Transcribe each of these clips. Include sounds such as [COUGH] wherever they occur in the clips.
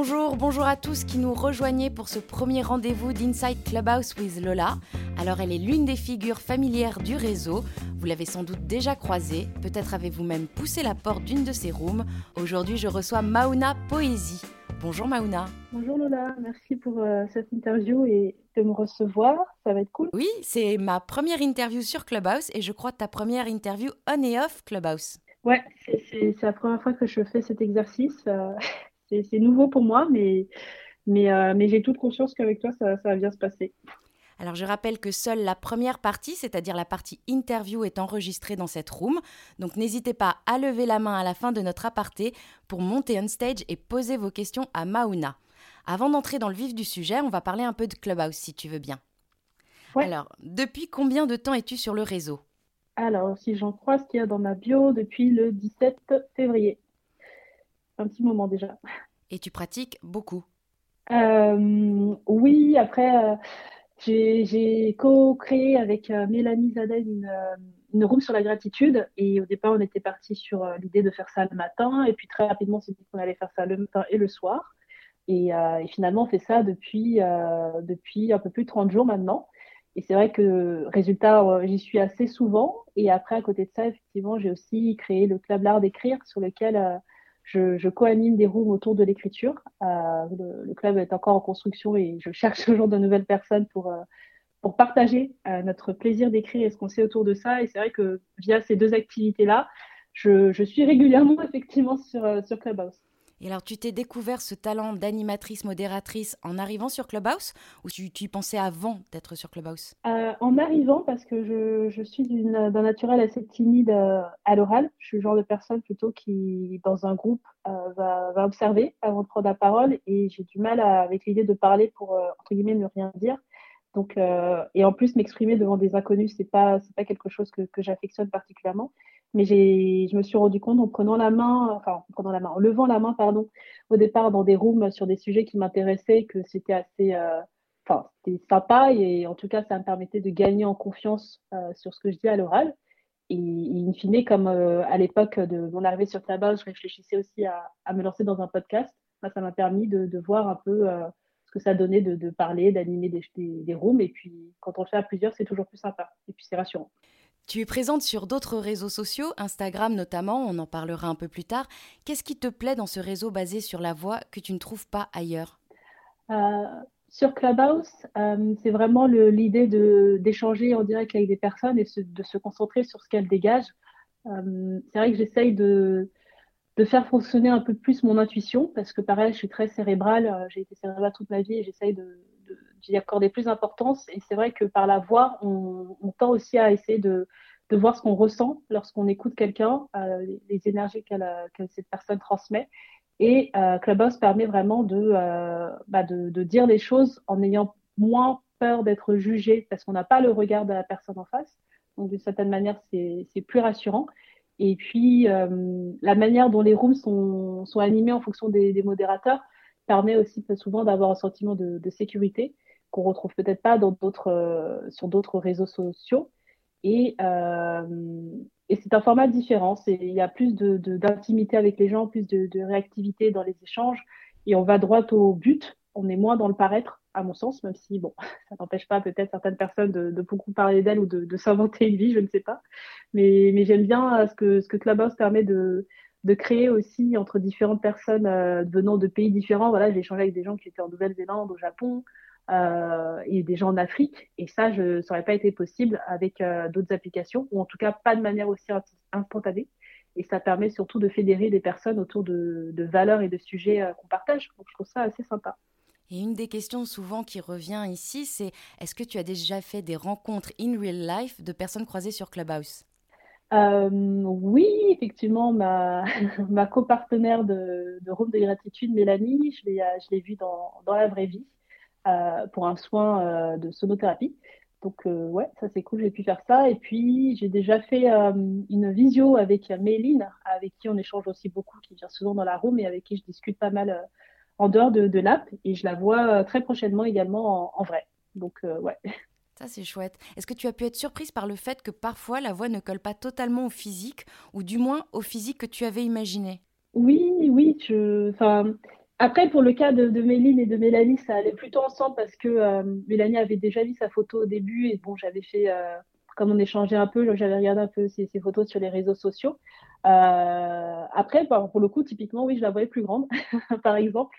Bonjour, bonjour à tous qui nous rejoignez pour ce premier rendez-vous d'Inside Clubhouse with Lola. Alors elle est l'une des figures familières du réseau. Vous l'avez sans doute déjà croisée, peut-être avez-vous même poussé la porte d'une de ses rooms. Aujourd'hui je reçois Mauna Poésie. Bonjour Mauna. Bonjour Lola, merci pour euh, cette interview et de me recevoir, ça va être cool. Oui, c'est ma première interview sur Clubhouse et je crois ta première interview on et off Clubhouse. Ouais, c'est la première fois que je fais cet exercice. Euh, c'est nouveau pour moi, mais, mais, euh, mais j'ai toute conscience qu'avec toi, ça, ça va bien se passer. Alors je rappelle que seule la première partie, c'est-à-dire la partie interview, est enregistrée dans cette room. Donc n'hésitez pas à lever la main à la fin de notre aparté pour monter on stage et poser vos questions à Mauna. Avant d'entrer dans le vif du sujet, on va parler un peu de Clubhouse si tu veux bien. Alors, depuis combien de temps es-tu sur le réseau? Alors, si j'en crois ce qu'il y a dans ma bio, depuis le 17 février un petit moment déjà. Et tu pratiques beaucoup euh, Oui, après, euh, j'ai co-créé avec euh, Mélanie Zadel une, une, room sur la gratitude. Et au départ, on était parti sur l'idée de faire ça le matin. Et puis très rapidement, on s'est dit qu'on allait faire ça le matin et le soir. Et, et finalement, on fait ça depuis, depuis un peu plus de 30 jours maintenant. Et c'est vrai que, résultat, j'y suis assez souvent. Et après, à côté de ça, effectivement, j'ai aussi créé le Club L'Art d'écrire sur lequel je, je co-anime des rooms autour de l'écriture. Euh, le, club est encore en construction et je cherche [LAUGHS] toujours de nouvelles personnes pour, euh, pour partager euh, notre plaisir d'écrire et ce qu'on sait autour de ça. Et c'est vrai que via ces deux activités-là, je, je, suis régulièrement [LAUGHS] effectivement sur, sur Clubhouse. Et alors, tu t'es découvert ce talent d'animatrice, modératrice en arrivant sur Clubhouse ou tu, y pensais avant d'être sur Clubhouse? Euh, En arrivant, parce que je, suis d'un naturel assez timide euh, à l'oral. Je suis le genre de personne plutôt qui, dans un groupe, euh, va, observer avant de prendre la parole et j'ai du mal avec l'idée de parler pour, entre guillemets, ne rien dire. Donc, et en plus, m'exprimer devant des inconnus, c'est pas, pas quelque chose que j'affectionne particulièrement. Mais je me suis rendu compte en prenant la main, enfin, en prenant la main, en levant la main, pardon, au départ dans des rooms sur des sujets qui m'intéressaient, que c'était assez, euh, enfin, c'était sympa et en tout cas, ça me permettait de gagner en confiance euh, sur ce que je dis à l'oral. Et, in fine, comme euh, à l'époque de mon arrivée sur Clubhouse, je réfléchissais aussi à, à, me lancer dans un podcast. ça m'a permis de, voir un peu ce que ça donnait de, parler, d'animer des, des rooms. Et puis, quand on le fait à plusieurs, c'est toujours plus sympa. Et puis, c'est rassurant. Tu es présente sur d'autres réseaux sociaux, Instagram notamment, on en parlera un peu plus tard. Qu'est-ce qui te plaît dans ce réseau basé sur la voix que tu ne trouves pas ailleurs? Euh, Sur Clubhouse, euh, c'est vraiment l'idée d'échanger en direct avec des personnes et de se concentrer sur ce qu'elles dégagent. Euh, c'est vrai que j'essaye de, de faire fonctionner un peu plus mon intuition parce que pareil, je suis très cérébrale, j'ai été cérébrale toute ma vie et j'essaye de, d'y accorder plus d'importance. Et c'est vrai que par la voix, on, tend aussi à essayer de, de voir ce qu'on ressent lorsqu'on écoute quelqu'un, euh, les, énergies que cette personne transmet. Et euh, Clubhouse permet vraiment de, euh, bah de, de, dire les choses en ayant moins peur d'être jugé parce qu'on n'a pas le regard de la personne en face. Donc d'une certaine manière, c'est plus rassurant. Et puis, euh, la manière dont les rooms sont, sont animés en fonction des modérateurs permet aussi souvent d'avoir un sentiment de, sécurité qu'on retrouve peut-être pas euh, sur d'autres réseaux sociaux. Et, euh, c'est un format différent. Il y a plus d'intimité avec les gens, plus de, réactivité dans les échanges. Et on va droit au but. On est moins dans le paraître, à mon sens, même si, bon, [LAUGHS] ça n'empêche pas peut-être certaines personnes de, beaucoup parler d'elles ou de, s'inventer une vie, je ne sais pas. Mais, j'aime bien que, ce que Clubhouse permet de, de créer aussi entre différentes personnes euh, venant de pays différents. Voilà, j'ai échangé avec des gens qui étaient en Nouvelle-Zélande, au Japon, euh, et des gens en Afrique. Et ça, je, ça n'aurait pas été possible avec euh, d'autres applications, ou en tout cas pas de manière aussi instantanée. Et ça permet surtout de fédérer des personnes autour de, de valeurs et de sujets qu'on partage. Donc je trouve ça assez sympa. Et une des questions souvent qui revient ici, c'est est-ce que tu as déjà fait des rencontres in real life de personnes croisées sur Clubhouse? Euh, oui, effectivement, ma, [LAUGHS] ma copartenaire de, de Room de Gratitude, Mélanie, je l'ai vue dans, dans la vraie vie. Euh, pour un soin euh, de sonothérapie. Donc euh, ouais, ça c'est cool, j'ai pu faire ça. Et puis j'ai déjà fait une visio avec Méline, avec qui on échange aussi beaucoup, qui vient souvent dans la room et avec qui je discute pas mal en dehors de, de l'app. Et je la vois très prochainement également en, en vrai. Donc ouais. [LAUGHS] Ça, c'est chouette. Est-ce que tu as pu être surprise par le fait que parfois la voix ne colle pas totalement au physique, ou du moins au physique que tu avais imaginé? Oui, oui. Je... Enfin, après, pour le cas de, Méline et de Mélanie, ça allait plutôt ensemble parce que Mélanie avait déjà vu sa photo au début et bon, j'avais fait, comme on échangeait un peu, j'avais regardé un peu ses, photos sur les réseaux sociaux. après, pour le coup, typiquement, oui, je la voyais plus grande, [LAUGHS] par exemple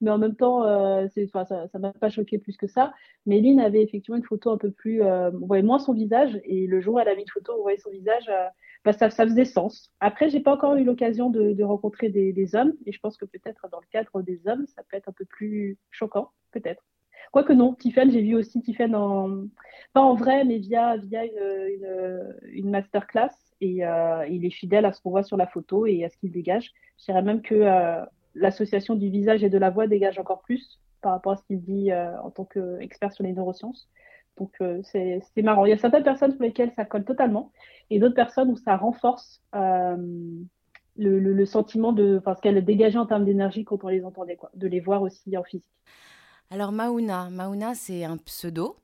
mais en même temps, euh, ça ne m'a pas choqué plus que ça. Méline avait effectivement une photo un peu plus, euh, on voyait moins son visage, et le jour où elle a mis une photo, on voyait son visage, euh, bah, ça, ça, faisait sens. Après, j'ai pas encore eu l'occasion de, de, rencontrer des, des, hommes, et je pense que peut-être dans le cadre des hommes, ça peut être un peu plus choquant, peut-être. Quoique non, Tiffen, j'ai vu aussi Tiffen en, pas en vrai, mais via, via une, masterclass, et euh, il est fidèle à ce qu'on voit sur la photo et à ce qu'il dégage. Je dirais même que euh, l'association du visage et de la voix dégage encore plus par rapport à ce qu'il dit euh, en tant qu'expert sur les neurosciences. Donc c'est marrant. Il y a certaines personnes pour lesquelles ça colle totalement et d'autres personnes où ça renforce le, le, sentiment de ce qu'elles dégageaient en termes d'énergie quand on les entendait, quoi, de les voir aussi en physique. Alors Mauna, Mauna c'est un pseudo.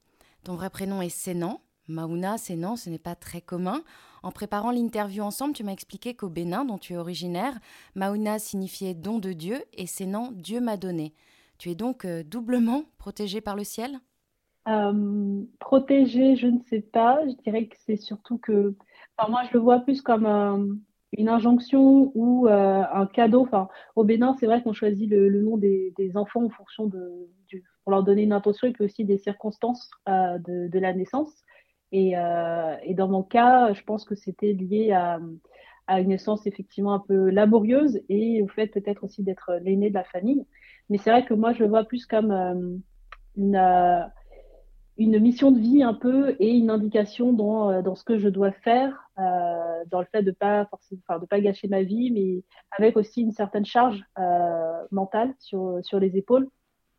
Ton vrai prénom est Sénan. Mauna, Sénan, ce n'est pas très commun. En préparant l'interview ensemble, tu m'as expliqué qu'au Bénin, dont tu es originaire, Mauna signifiait don de Dieu et Sénan, Dieu m'a donné. Tu es donc euh, doublement protégé par le ciel? Euh, Protégé, je ne sais pas. Je dirais que c'est surtout que. Enfin, moi, je le vois plus comme une injonction ou euh, un cadeau. Enfin, au Bénin, c'est vrai qu'on choisit le, nom des, enfants en fonction de, pour leur donner une intention et puis aussi des circonstances de, la naissance. Euh, et, dans mon cas, je pense que c'était lié à, une naissance effectivement un peu laborieuse et au fait peut-être aussi d'être l'aîné de la famille. Mais c'est vrai que moi, je le vois plus comme euh, une, euh, une mission de vie un peu et une indication dans, dans ce que je dois faire, dans le fait de pas forcément, de pas gâcher ma vie, mais avec aussi une certaine charge mentale sur, sur les épaules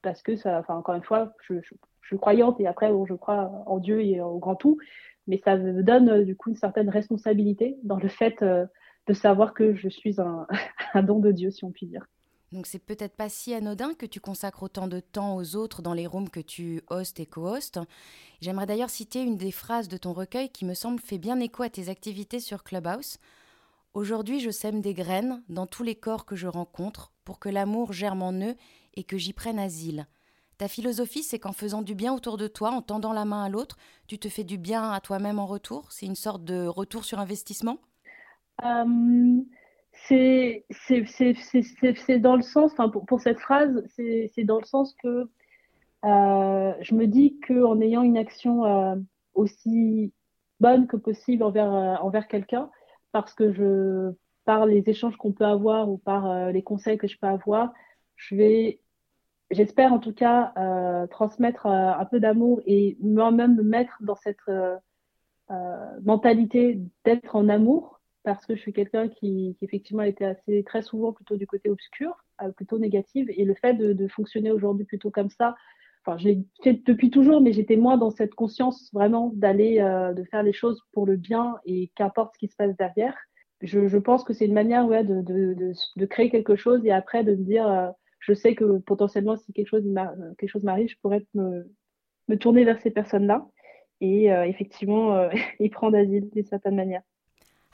parce que ça, enfin, encore une fois, je, suis croyante et après, je crois en Dieu et au grand tout, mais ça me donne euh, du coup une certaine responsabilité dans le fait euh, de savoir que je suis un, [LAUGHS] un don de Dieu, si on peut dire. Donc c'est peut-être pas si anodin que tu consacres autant de temps aux autres dans les rooms que tu hostes et co-hostes. J'aimerais d'ailleurs citer une des phrases de ton recueil qui me semble fait bien écho à tes activités sur Clubhouse. Aujourd'hui, je sème des graines dans tous les corps que je rencontre pour que l'amour germe en eux et que j'y prenne asile. Ta philosophie, c'est qu'en faisant du bien autour de toi, en tendant la main à l'autre, tu te fais du bien à toi-même en retour? C'est une sorte de retour sur investissement? Euh, C'est dans le sens, enfin pour, cette phrase, c'est dans le sens que euh, je me dis qu'en ayant une action euh, aussi bonne que possible envers, euh, envers quelqu'un, parce que je, par les échanges qu'on peut avoir ou par les conseils que je peux avoir, je vais j'espère en tout cas euh, transmettre euh, un peu d'amour et moi-même me mettre dans cette euh, mentalité d'être en amour parce que je suis quelqu'un qui, qui, effectivement était assez très souvent plutôt du côté obscur, plutôt négative et le fait de, fonctionner aujourd'hui plutôt comme ça, enfin je l'ai fait depuis toujours mais j'étais moins dans cette conscience vraiment d'aller de faire les choses pour le bien et qu'importe ce qui se passe derrière. Je, pense que c'est une manière ouais, de, créer quelque chose et après de me dire je sais que potentiellement, si quelque chose, m'arrive, je pourrais me, me, tourner vers ces personnes-là et euh, effectivement euh, [LAUGHS] y prendre asile d'une certaine manière.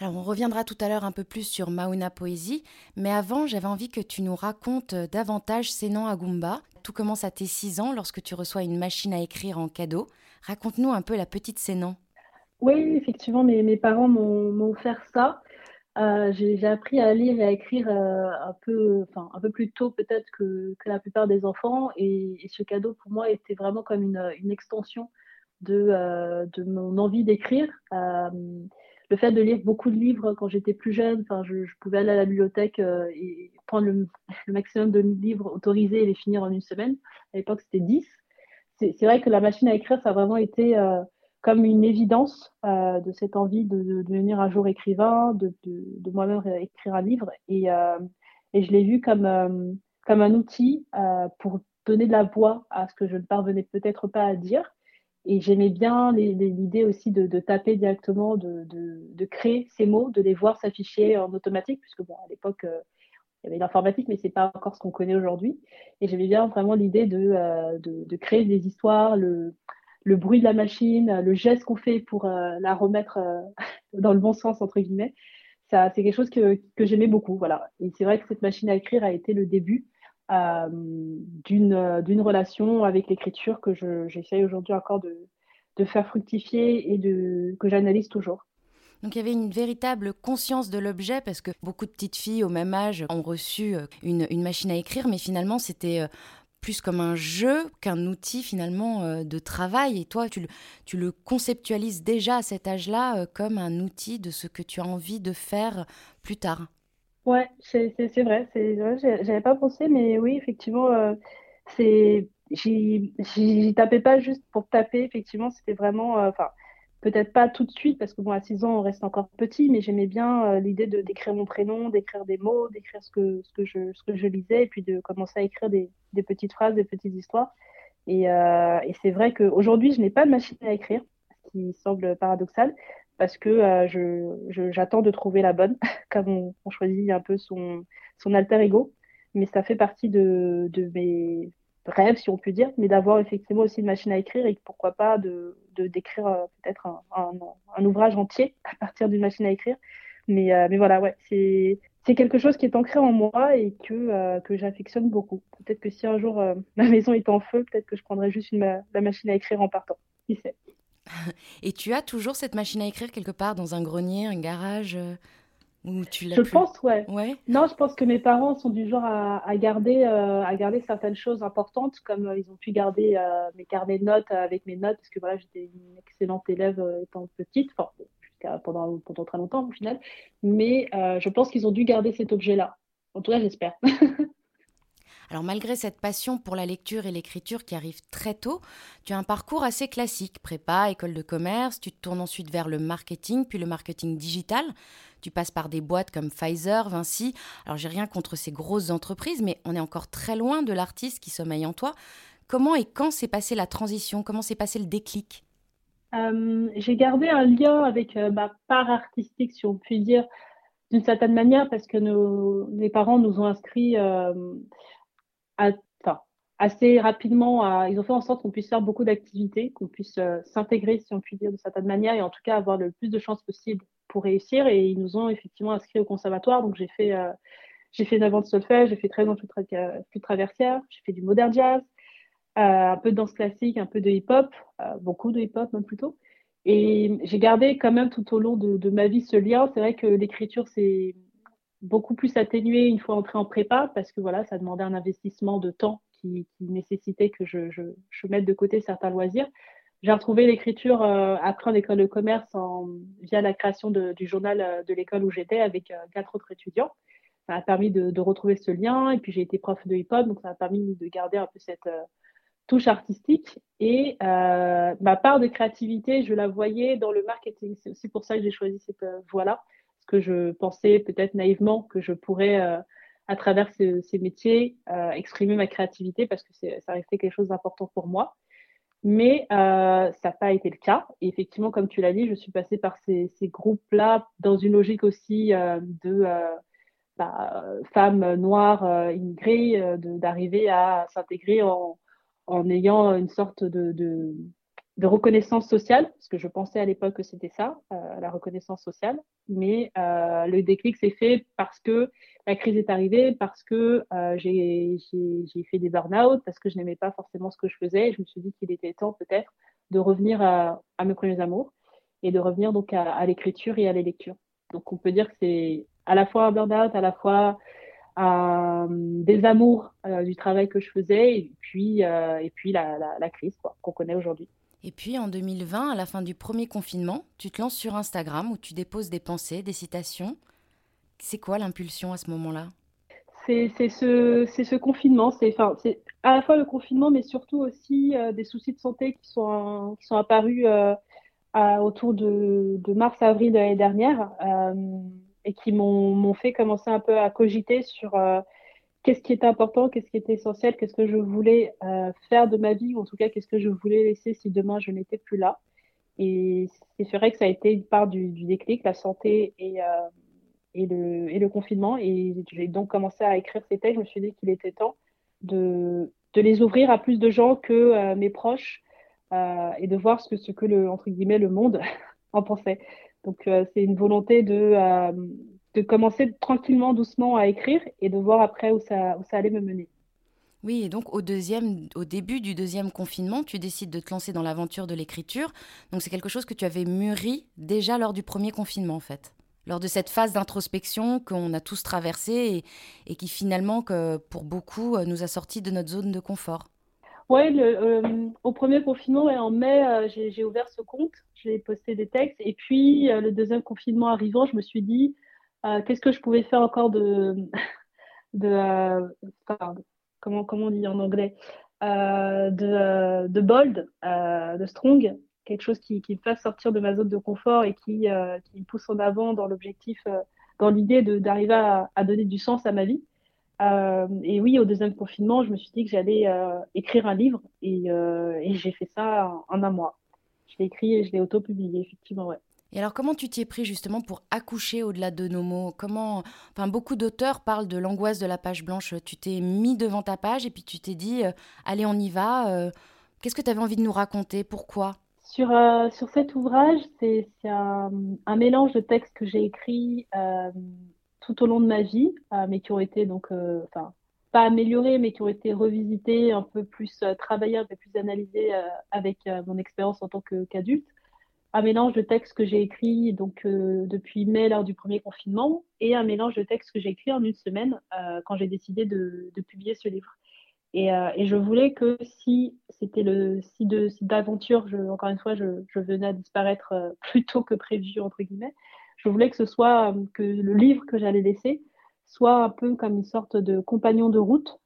Alors on reviendra tout à l'heure un peu plus sur Mauna Poésie, mais avant j'avais envie que tu nous racontes davantage Sénan Agumba. Tout commence à tes 6 ans lorsque tu reçois une machine à écrire en cadeau. Raconte-nous un peu la petite Sénan. Oui, effectivement, mes, parents m'ont offert ça. Euh, j'ai appris à lire et à écrire euh, un peu, un peu plus tôt peut-être que, la plupart des enfants, et, ce cadeau pour moi était vraiment comme une, extension euh, de mon envie d'écrire. Le fait de lire beaucoup de livres quand j'étais plus jeune, enfin je, pouvais aller à la bibliothèque et prendre [LAUGHS] le, maximum de livres autorisés et les finir en une semaine. À l'époque c'était 10. C'est vrai que la machine à écrire, ça a vraiment été comme une évidence euh, de cette envie de, de, devenir un jour écrivain, de, de moi-même écrire un livre. Et, euh, et je l'ai vu comme, euh, comme un outil pour donner de la voix à ce que je ne parvenais peut-être pas à dire. Et j'aimais bien l'idée aussi de, taper directement, de, créer ces mots, de les voir s'afficher en automatique, puisque bon, à l'époque, il y avait l'informatique, mais c'est pas encore ce qu'on connaît aujourd'hui. Et j'aimais bien vraiment l'idée de, de, créer des histoires, le, bruit de la machine, le geste qu'on fait pour euh, la remettre euh, [LAUGHS] dans le bon sens, entre guillemets, ça, c'est quelque chose que, que j'aimais beaucoup. Voilà. Et c'est vrai que cette machine à écrire a été le début d'une d'une relation avec l'écriture que j'essaye aujourd'hui encore de, de faire fructifier et que j'analyse toujours. Donc il y avait une véritable conscience de l'objet parce que beaucoup de petites filles au même âge ont reçu euh, une, une machine à écrire, mais finalement c'était euh, plus comme un jeu qu'un outil finalement euh, de travail. Et toi, tu le, tu le conceptualises déjà à cet âge-là comme un outil de ce que tu as envie de faire plus tard. Ouais, c'est vrai, j'avais pas pensé, mais oui, effectivement, c'est j'y tapais pas juste pour taper, effectivement, c'était vraiment, euh, peut-être pas tout de suite, parce que bon, à 6 ans, on reste encore petit, mais j'aimais bien euh, l'idée de d'écrire mon prénom, d'écrire des mots, d'écrire ce que, ce, que je, ce que je lisais, et puis de commencer à écrire des, des petites phrases, des petites histoires. Et, euh, et c'est vrai qu'aujourd'hui, je n'ai pas de machine à écrire, ce qui semble paradoxal, parce que je, j'attends de trouver la bonne, [LAUGHS] comme on, on, choisit un peu son, son alter ego. Mais ça fait partie de, de mes rêve, si on peut dire, mais d'avoir effectivement aussi une machine à écrire et pourquoi pas de d'écrire euh, peut-être un, un, ouvrage entier [LAUGHS] à partir d'une machine à écrire. Mais, euh, mais voilà, ouais, c'est c'est quelque chose qui est ancré en moi et que, euh, que j'affectionne beaucoup. Peut-être que si un jour [LAUGHS] ma maison est en feu, peut-être que je prendrai juste une, la machine à écrire en partant. Qui sait? [LAUGHS] Et tu as toujours cette machine à écrire quelque part dans un grenier, un garage je pense, ouais. ouais. Non, je pense que mes parents sont du genre à, garder, euh, à garder certaines choses importantes, comme euh, ils ont pu garder euh, mes carnets de notes avec mes notes, parce que voilà, j'étais une excellente élève étant petite, enfin, jusqu'à pendant, pendant très longtemps au final. Mais je pense qu'ils ont dû garder cet objet-là. En tout cas, j'espère. [LAUGHS] Alors malgré cette passion pour la lecture et l'écriture qui arrive très tôt, tu as un parcours assez classique, prépa, école de commerce, tu te tournes ensuite vers le marketing, puis le marketing digital. Tu passes par des boîtes comme Pfizer, Vinci. Alors j'ai rien contre ces grosses entreprises, mais on est encore très loin de l'artiste qui sommeille en toi. Comment et quand s'est passée la transition? Comment s'est passé le déclic? Euh, J'ai gardé un lien avec euh, ma part artistique, si on peut dire, d'une certaine manière, parce que nos, les parents nous ont inscrits euh, assez rapidement, ils ont fait en sorte qu'on puisse faire beaucoup d'activités, qu'on puisse euh, s'intégrer, si on peut dire, de certaine manière, et en tout cas avoir le plus de chances possible pour réussir. Et ils nous ont effectivement inscrits au conservatoire. Donc j'ai fait, euh, j'ai fait 9 ans de solfège, j'ai fait 13 ans de traversière, j'ai fait du modern jazz, euh, un peu de danse classique, un peu de hip-hop, beaucoup de hip-hop même plutôt. Et j'ai gardé quand même tout au long de ma vie ce lien. C'est vrai que l'écriture, c'est beaucoup plus atténué une fois entré en prépa parce que voilà, ça demandait un investissement de temps qui, nécessitait que je, je, je, mette de côté certains loisirs. J'ai retrouvé l'écriture euh, après en école de commerce via la création du journal euh, de l'école où j'étais avec euh, quatre autres étudiants. Ça a permis de, de, retrouver ce lien et puis j'ai été prof de hip-hop, donc ça a permis de garder un peu cette touche artistique. Et ma part de créativité, je la voyais dans le marketing. C'est aussi pour ça que j'ai choisi cette voie-là que je pensais peut-être naïvement que je pourrais, euh, à travers ces, métiers, euh, exprimer ma créativité parce que ça restait quelque chose d'important pour moi. Mais euh, ça n'a pas été le cas. Et effectivement, comme tu l'as dit, je suis passée par ces, groupes-là dans une logique aussi de bah, femmes noires immigrées, d'arriver à s'intégrer en, ayant une sorte de reconnaissance sociale, parce que je pensais à l'époque que c'était ça, euh, la reconnaissance sociale, mais euh, le déclic s'est fait parce que la crise est arrivée, parce que euh, j'ai fait des burn-out, parce que je n'aimais pas forcément ce que je faisais, et je me suis dit qu'il était temps peut-être de revenir à, à, mes premiers amours et de revenir donc à, à l'écriture et à la lectures. Donc on peut dire que c'est à la fois un burn-out, à la fois un désamour du travail que je faisais, et puis, et puis la, la, la crise qu'on connaît aujourd'hui. Et puis en 2020, à la fin du premier confinement, tu te lances sur Instagram où tu déposes des pensées, des citations. C'est quoi l'impulsion à ce moment-là? C'est ce, ce, confinement, c'est à la fois le confinement, mais surtout aussi euh, des soucis de santé qui sont, qui sont apparus euh, autour de, de mars-avril de l'année dernière euh, et qui m'ont fait commencer un peu à cogiter sur qu'est-ce qui était important, qu'est-ce qui était essentiel, qu'est-ce que je voulais euh, faire de ma vie, ou en tout cas, qu'est-ce que je voulais laisser si demain je n'étais plus là. Et c'est vrai que ça a été une part du, déclic, la santé et, euh, et, le, confinement. Et j'ai donc commencé à écrire ces textes. Je me suis dit qu'il était temps de, les ouvrir à plus de gens que euh, mes proches et de voir ce que, le monde [LAUGHS] en pensait. Donc, c'est une volonté de de commencer tranquillement, doucement à écrire et de voir après où ça, où ça allait me mener. Oui, et donc au, deuxième, au début du deuxième confinement, tu décides de te lancer dans l'aventure de l'écriture. Donc c'est quelque chose que tu avais mûri déjà lors du premier confinement en fait lors de cette phase d'introspection qu'on a tous traversée et, qui finalement, que pour beaucoup, euh, nous a sortis de notre zone de confort. Oui, euh, au premier confinement, en mai, euh, j'ai ouvert ce compte, j'ai posté des textes. Et puis, le deuxième confinement arrivant, je me suis dit, qu'est-ce que je pouvais faire encore de... [LAUGHS] de comment, comment on dit en anglais de, de bold, de strong, quelque chose qui, me fasse sortir de ma zone de confort et qui, euh, me pousse en avant dans l'objectif, euh, dans l'idée d'arriver à, donner du sens à ma vie. Euh, et oui, au deuxième confinement, je me suis dit que j'allais écrire un livre et, j'ai fait ça en, un mois. Je l'ai écrit et je l'ai auto-publié, effectivement, ouais. Et alors, comment tu t'y es pris justement pour accoucher au-delà de nos mots? Comment, enfin, beaucoup d'auteurs parlent de l'angoisse de la page blanche. Tu t'es mis devant ta page et puis tu t'es dit, allez, on y va. Qu'est-ce que tu avais envie de nous raconter? Pourquoi? Sur, euh, sur cet ouvrage, c'est un, un, mélange de textes que j'ai écrits euh, tout au long de ma vie, euh, mais qui ont été donc, enfin, pas améliorés, mais qui ont été revisités, un peu plus travaillés, un peu plus analysés avec mon expérience en tant qu'adulte. Un mélange de textes que j'ai écrits donc depuis mai lors du premier confinement et un mélange de textes que j'ai écrits en une semaine quand j'ai décidé de, publier ce livre. Euh, et, je voulais que si c'était le si de si d'aventure, encore une fois, je, je, venais à disparaître euh, [LAUGHS] plus tôt que prévu entre guillemets, je voulais que ce soit euh, que le livre que j'allais laisser soit un peu comme une sorte de compagnon de route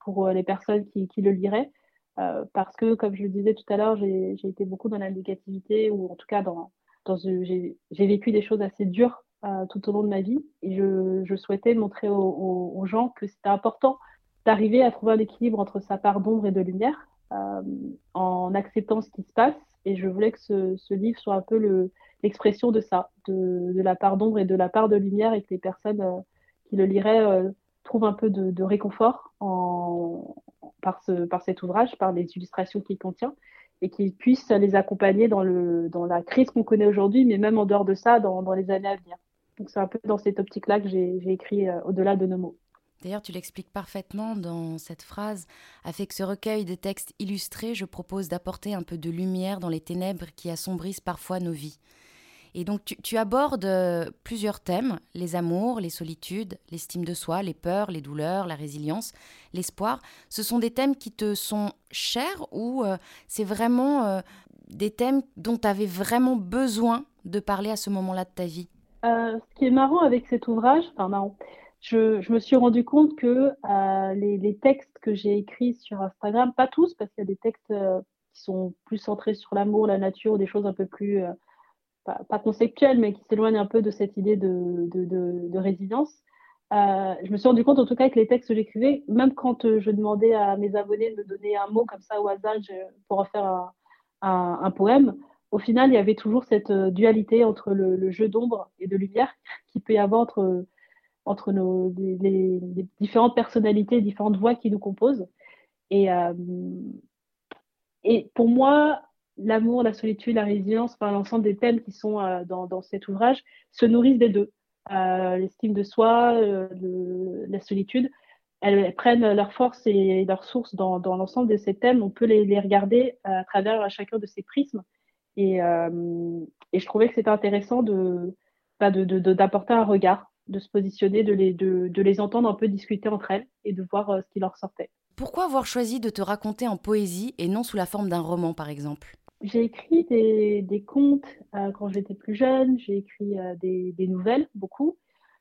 pour les personnes qui, qui le liraient, parce que comme je le disais tout à l'heure, j'ai été beaucoup dans la négativité ou en tout cas dans j'ai vécu des choses assez dures tout au long de ma vie et je, souhaitais montrer aux, gens que c'était important d'arriver à trouver un équilibre entre sa part d'ombre et de lumière euh, en acceptant ce qui se passe. Et je voulais que ce, livre soit un peu l'expression de ça, de, de la part d'ombre et de la part de lumière, et que les personnes euh, qui le liraient euh, trouvent un peu de, réconfort par, ce, par cet ouvrage, par les illustrations qu'il contient, et qu'ils puissent les accompagner dans, la crise qu'on connaît aujourd'hui, mais même en dehors de ça, dans, les années à venir. Donc c'est un peu dans cette optique-là que j'ai écrit Au-delà de nos mots. D'ailleurs, tu l'expliques parfaitement dans cette phrase. Avec ce recueil de textes illustrés, je propose d'apporter un peu de lumière dans les ténèbres qui assombrissent parfois nos vies. Et donc, tu, abordes euh, plusieurs thèmes les amours, les solitudes, l'estime de soi, les peurs, les douleurs, la résilience, l'espoir. Ce sont des thèmes qui te sont chers ou euh, c'est vraiment euh, des thèmes dont tu avais vraiment besoin de parler à ce moment-là de ta vie? Ce qui est marrant avec cet ouvrage, enfin marrant, je, me suis rendu compte que les, textes que j'ai écrits sur Instagram, pas tous, parce qu'il y a des textes qui sont plus centrés sur l'amour, la nature, des choses un peu plus, pas, conceptuelles, mais qui s'éloignent un peu de cette idée de, de, résilience. je me suis rendu compte en tout cas que les textes que j'écrivais, même quand je demandais à mes abonnés de me donner un mot comme ça au hasard pour en faire un, poème, au final, il y avait toujours cette dualité entre le, jeu d'ombre et de lumière [LAUGHS] qui peut y avoir entre entre nos, les, différentes personnalités, différentes voix qui nous composent. Et, euh, et pour moi, l'amour, la solitude, la résilience, l'ensemble des thèmes qui sont euh, dans, cet ouvrage se nourrissent des deux. Euh, l'estime de soi, la solitude, elles, prennent leur force et leur source dans, l'ensemble de ces thèmes. On peut les, regarder à travers chacun de ces prismes. Et, je trouvais que c'était intéressant de, bah, d'apporter un regard de se positionner, de les, entendre un peu discuter entre elles et de voir euh, ce qui leur sortait. Pourquoi avoir choisi de te raconter en poésie et non sous la forme d'un roman, par exemple? J'ai écrit des, contes euh, quand j'étais plus jeune, j'ai écrit euh, des, nouvelles, beaucoup.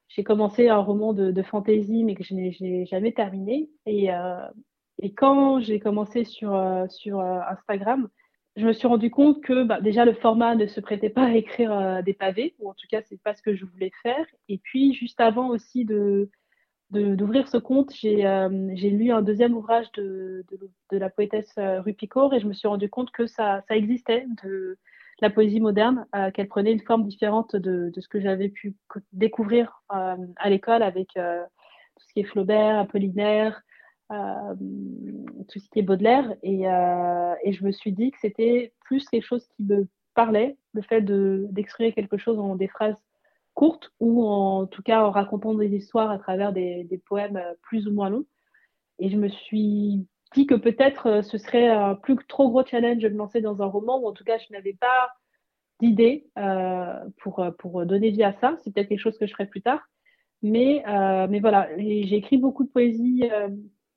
J'ai commencé un roman de, de fantasy, mais que je n'ai jamais terminé. Et, et quand j'ai commencé sur, Instagram, je me suis rendu compte que bah, déjà le format ne se prêtait pas à écrire euh, des pavés, ou en tout cas c'est pas ce que je voulais faire. Et puis juste avant aussi de d'ouvrir ce compte, j'ai euh, lu un deuxième ouvrage de, la poétesse euh, Rupicourt et je me suis rendu compte que ça, existait de la poésie moderne, qu'elle prenait une forme différente de, ce que j'avais pu découvrir à l'école avec tout ce qui est Flaubert, Apollinaire, euh, tout ce qui est Baudelaire. Et, euh, et je me suis dit que c'était plus quelque chose qui me parlait, le fait d'exprimer quelque chose en des phrases courtes ou en tout cas en racontant des histoires à travers des, poèmes plus ou moins longs. Et je me suis dit que peut-être ce serait un plus trop gros challenge de me lancer dans un roman, ou en tout cas, je n'avais pas d'idée pour, pour donner vie à ça. C'est peut-être quelque chose que je ferai plus tard. Mais, mais voilà, j'ai écrit beaucoup de poésie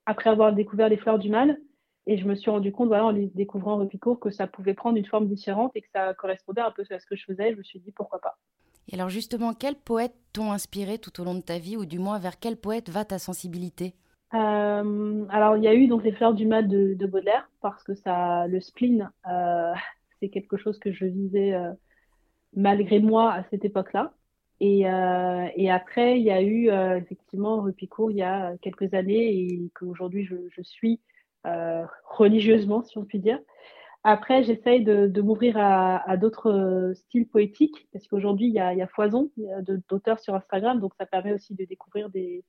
après avoir découvert les fleurs du mal. Et je me suis rendu compte, voilà, en les découvrant Rupicourt, que ça pouvait prendre une forme différente et que ça correspondait un peu à ce que je faisais. Je me suis dit, pourquoi pas. Et alors justement, quels poètes t'ont inspiré tout au long de ta vie, ou du moins vers quel poète va ta sensibilité? Euh, Alors il y a eu donc les fleurs du mal de, Baudelaire, parce que ça, le spleen, euh, [LAUGHS] c'est quelque chose que je vivais euh, malgré moi à cette époque-là. Et, après, il y a eu effectivement Rupicourt il y a quelques années et qu'aujourd'hui je, suis religieusement, si on peut dire. Après, j'essaye de, m'ouvrir à, d'autres euh, styles poétiques, parce qu'aujourd'hui, il, y a foison d'auteurs sur Instagram, donc ça permet aussi de découvrir des,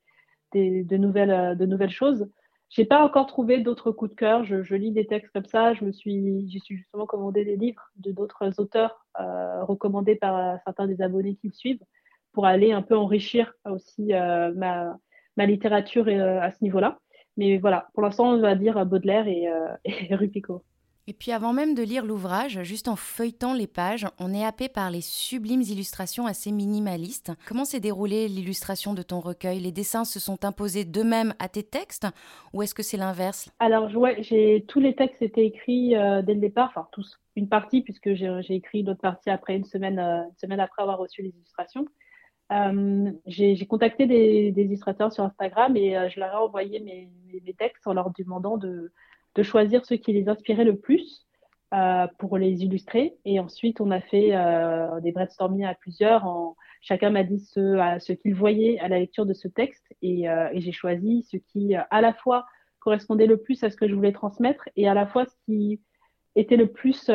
de, nouvelles, euh, de nouvelles choses. J'ai pas encore trouvé d'autres coups de cœur. Je, lis des textes comme ça. Je me suis, j'ai justement commandé des livres de d'autres auteurs recommandés par certains des abonnés qui me suivent pour aller un peu enrichir aussi ma, littérature à ce niveau-là. Mais voilà, pour l'instant, on va dire Baudelaire et, euh, [LAUGHS] et Rupico. Et puis avant même de lire l'ouvrage, juste en feuilletant les pages, on est happé par les sublimes illustrations assez minimalistes. Comment s'est déroulée l'illustration de ton recueil? Les dessins se sont imposés d'eux-mêmes à tes textes ou est-ce que c'est l'inverse? Alors ouais, j'ai tous les textes étaient écrits euh, dès le départ, enfin tous, une partie puisque j'ai écrit l'autre partie après une semaine, euh, semaine après avoir reçu les illustrations. Euh, j'ai contacté des, illustrateurs sur Instagram et je leur ai envoyé mes, textes en leur demandant de, de, choisir ceux qui les inspiraient le plus euh, pour les illustrer. Et ensuite, on a fait euh, des brainstorming à plusieurs. En, chacun m'a dit ce, qu'il voyait à la lecture de ce texte et, euh, j'ai choisi ce qui à la fois correspondait le plus à ce que je voulais transmettre et à la fois ce qui était le plus,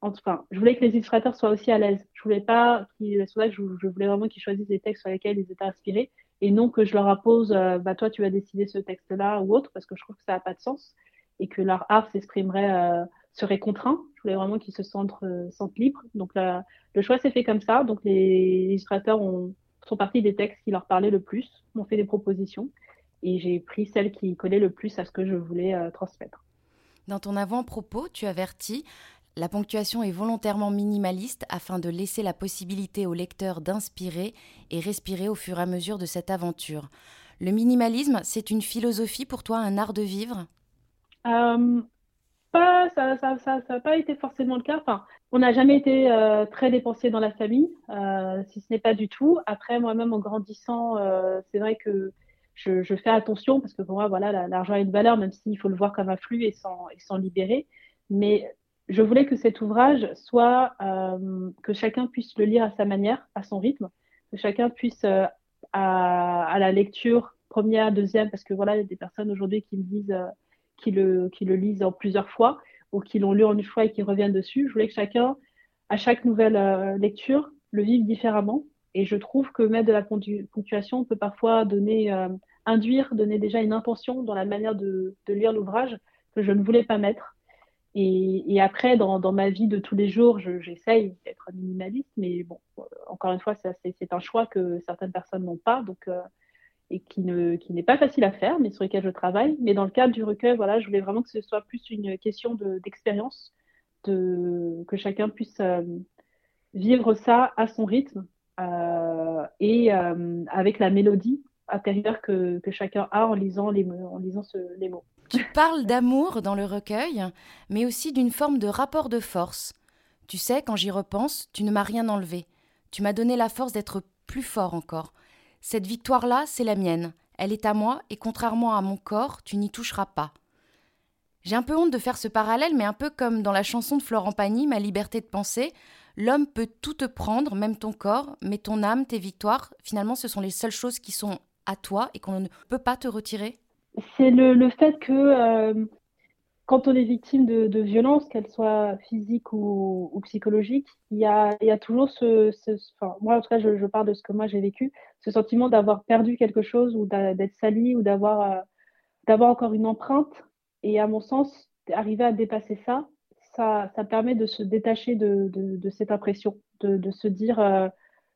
enfin, je voulais que les illustrateurs soient aussi à l'aise. Je voulais pas qu'ils, que je, je, voulais vraiment qu'ils choisissent des textes sur lesquels ils étaient inspirés et non que je leur impose, bah toi tu vas décider ce texte-là ou autre parce que je trouve que ça n'a pas de sens et que leur art s'exprimerait, euh, serait contraint. Je voulais vraiment qu'ils se sentent, sentent libres. Donc le choix s'est fait comme ça. Donc les illustrateurs ont, sont partis des textes qui leur parlaient le plus, m'ont fait des propositions et j'ai pris celles qui collaient le plus à ce que je voulais transmettre. Dans ton avant-propos, tu avertis la ponctuation est volontairement minimaliste afin de laisser la possibilité au lecteur d'inspirer et respirer au fur et à mesure de cette aventure. Le minimalisme, c'est une philosophie pour toi, un art de vivre? Euh, pas, Ça n'a pas été forcément le cas. Enfin, on n'a jamais été euh, très dépensier dans la famille, euh, si ce n'est pas du tout. Après, moi-même, en grandissant, c'est vrai que je, fais attention parce que pour moi, voilà, l'argent a une valeur, même s'il faut le voir comme un flux et s'en libérer. Mais je voulais que cet ouvrage soit, que chacun puisse le lire à sa manière, à son rythme, que chacun puisse, euh, à, la lecture première, deuxième, parce que voilà, il y a des personnes aujourd'hui qui me disent, qui, le, lisent en plusieurs fois ou qui l'ont lu en une fois et qui reviennent dessus. Je voulais que chacun, à chaque nouvelle lecture, le vive différemment. Et je trouve que mettre de la ponctuation peut parfois donner induire, donner déjà une intention dans la manière de, lire l'ouvrage que je ne voulais pas mettre. Et, après, dans, ma vie de tous les jours, j'essaye d'être minimaliste, mais bon, encore une fois, c'est un choix que certaines personnes n'ont pas, donc euh, et qui ne qui n'est pas facile à faire, mais sur lequel je travaille. Mais dans le cadre du recueil, voilà, je voulais vraiment que ce soit plus une question d'expérience, de, que chacun puisse euh, vivre ça à son rythme euh, et avec la mélodie intérieur que, chacun a en lisant les mots. Tu parles d'amour dans le recueil, mais aussi d'une forme de rapport de force. Tu sais, quand j'y repense, tu ne m'as rien enlevé. Tu m'as donné la force d'être plus fort encore. Cette victoire-là, c'est la mienne. Elle est à moi, et contrairement à mon corps, tu n'y toucheras pas. J'ai un peu honte de faire ce parallèle, mais un peu comme dans la chanson de Florent Pagny, Ma liberté de penser, l'homme peut tout te prendre, même ton corps, mais ton âme, tes victoires, finalement, ce sont les seules choses qui sont à toi et qu'on ne peut pas te retirer C'est le, fait que euh, quand on est victime de, de violences, qu'elles soient physiques ou, ou psychologiques, il y a, toujours ce, enfin, moi en tout cas je, parle de ce que moi j'ai vécu, ce sentiment d'avoir perdu quelque chose ou d'être sali ou d'avoir euh, d'avoir encore une empreinte. Et à mon sens, arriver à dépasser ça, ça, permet de se détacher de, cette impression, de, se dire euh,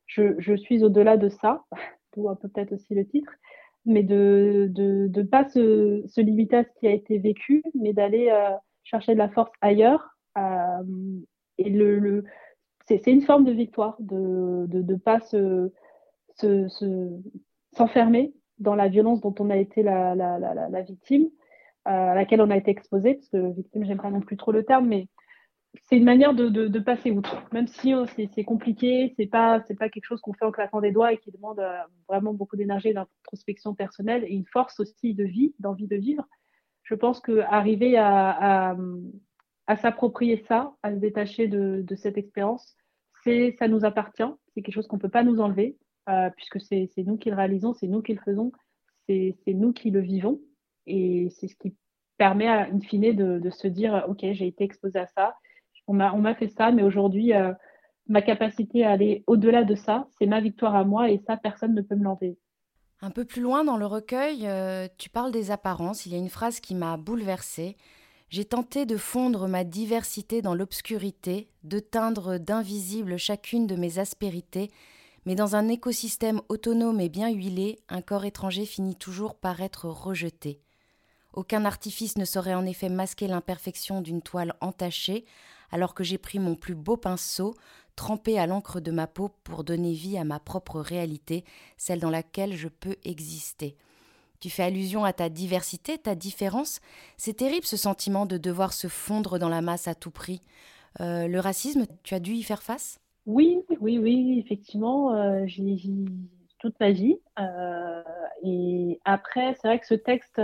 je, je, suis au-delà de ça, [LAUGHS] ou un peu peut-être aussi le titre. Mais de ne de, pas se, se, limiter à ce qui a été vécu, mais d'aller chercher de la force ailleurs. et le, le c'est une forme de victoire de de, de pas se, se, s'enfermer dans la violence dont on a été la, la, la, la victime, à laquelle on a été exposé, parce que victime, j'aime pas non plus trop le terme, mais c'est une manière de, passer outre. Même si oh, c'est compliqué, c'est pas c'est pas quelque chose qu'on fait en claquant des doigts et qui demande euh, vraiment beaucoup d'énergie, d'introspection personnelle et une force aussi de vie, d'envie de vivre. Je pense que arriver à, s'approprier ça, à se détacher de, cette expérience, c'est ça nous appartient. C'est quelque chose qu'on peut pas nous enlever euh, puisque c'est nous qui le réalisons, c'est nous qui le faisons, c'est nous qui le vivons et c'est ce qui permet, à, in fine, de, de se dire ok, j'ai été exposé à ça on m'a fait ça, mais aujourd'hui, euh, ma capacité à aller au-delà de ça, c'est ma victoire à moi et ça, personne ne peut me l'enlever. Un peu plus loin dans le recueil, euh, tu parles des apparences. Il y a une phrase qui m'a bouleversée. J'ai tenté de fondre ma diversité dans l'obscurité, de teindre d'invisible chacune de mes aspérités, mais dans un écosystème autonome et bien huilé, un corps étranger finit toujours par être rejeté. Aucun artifice ne saurait en effet masquer l'imperfection d'une toile entachée, alors que j'ai pris mon plus beau pinceau, trempé à l'encre de ma peau pour donner vie à ma propre réalité, celle dans laquelle je peux exister. Tu fais allusion à ta diversité, ta différence. C'est terrible ce sentiment de devoir se fondre dans la masse à tout prix. Euh, le racisme, tu as dû y faire face? Oui, oui, oui, effectivement, euh, j'y toute ma vie. Euh, et après, c'est vrai que ce texte,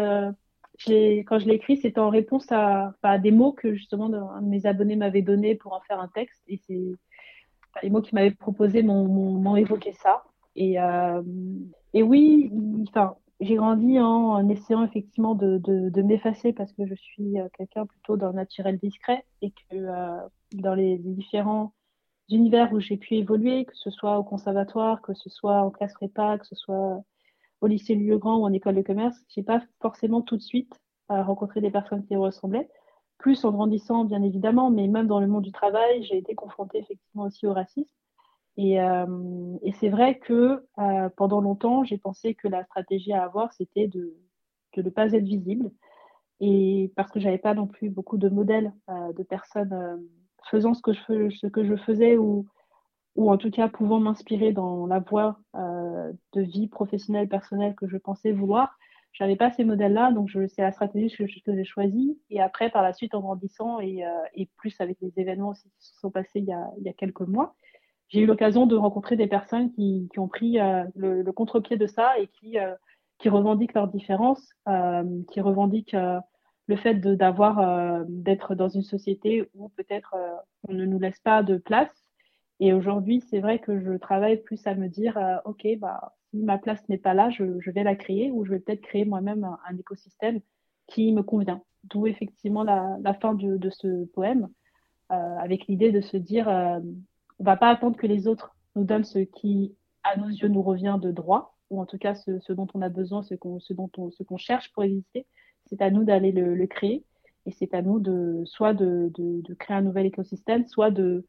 quand je l'ai écrit, c'était en réponse à, des mots que justement mes abonnés m'avait donné pour en faire un texte. Et c'est les mots qu'il m'avait proposé m'ont évoqué ça. Et, euh, oui, j'ai grandi en, essayant effectivement de, m'effacer parce que je suis euh, quelqu'un plutôt d'un naturel discret et que euh, dans les, différents univers où j'ai pu évoluer, que ce soit au conservatoire, que ce soit en classe prépa, que ce soit au lycée Lieu-Grand ou en école de commerce, j'ai pas forcément tout de suite euh, rencontré des personnes qui ressemblaient. Plus en grandissant, bien évidemment, mais même dans le monde du travail, j'ai été confrontée effectivement aussi au racisme. Et, euh, c'est vrai que euh, pendant longtemps, j'ai pensé que la stratégie à avoir, c'était de, de ne pas être visible. Et parce que j'avais pas non plus beaucoup de modèles de personnes faisant ce que je, ce que je faisais ou, ou en tout cas pouvant m'inspirer dans la voie euh, de vie professionnelle, personnelle que je pensais vouloir. Je n'avais pas ces modèles-là, donc c'est la stratégie que, que j'ai choisie. Et après, par la suite, en grandissant et, euh, et, plus avec les événements aussi qui se sont passés il y a, il y a quelques mois, j'ai eu l'occasion de rencontrer des personnes qui, qui ont pris euh, le, le contre-pied de ça et qui, euh, qui revendiquent leurs différences, euh, qui revendiquent le fait d'avoir d'être dans une société où peut-être on ne nous laisse pas de place et aujourd'hui, c'est vrai que je travaille plus à me dire, euh, OK, bah, si ma place n'est pas là, je, vais la créer ou je vais peut-être créer moi-même un, écosystème qui me convient. D'où effectivement la, fin de, ce poème, euh, avec l'idée de se dire, euh, on va pas attendre que les autres nous donnent ce qui, à nos yeux, nous revient de droit, ou en tout cas ce, dont on a besoin, ce qu'on cherche pour exister. C'est à nous d'aller le, créer, et c'est à nous de soit de créer un nouvel écosystème, soit de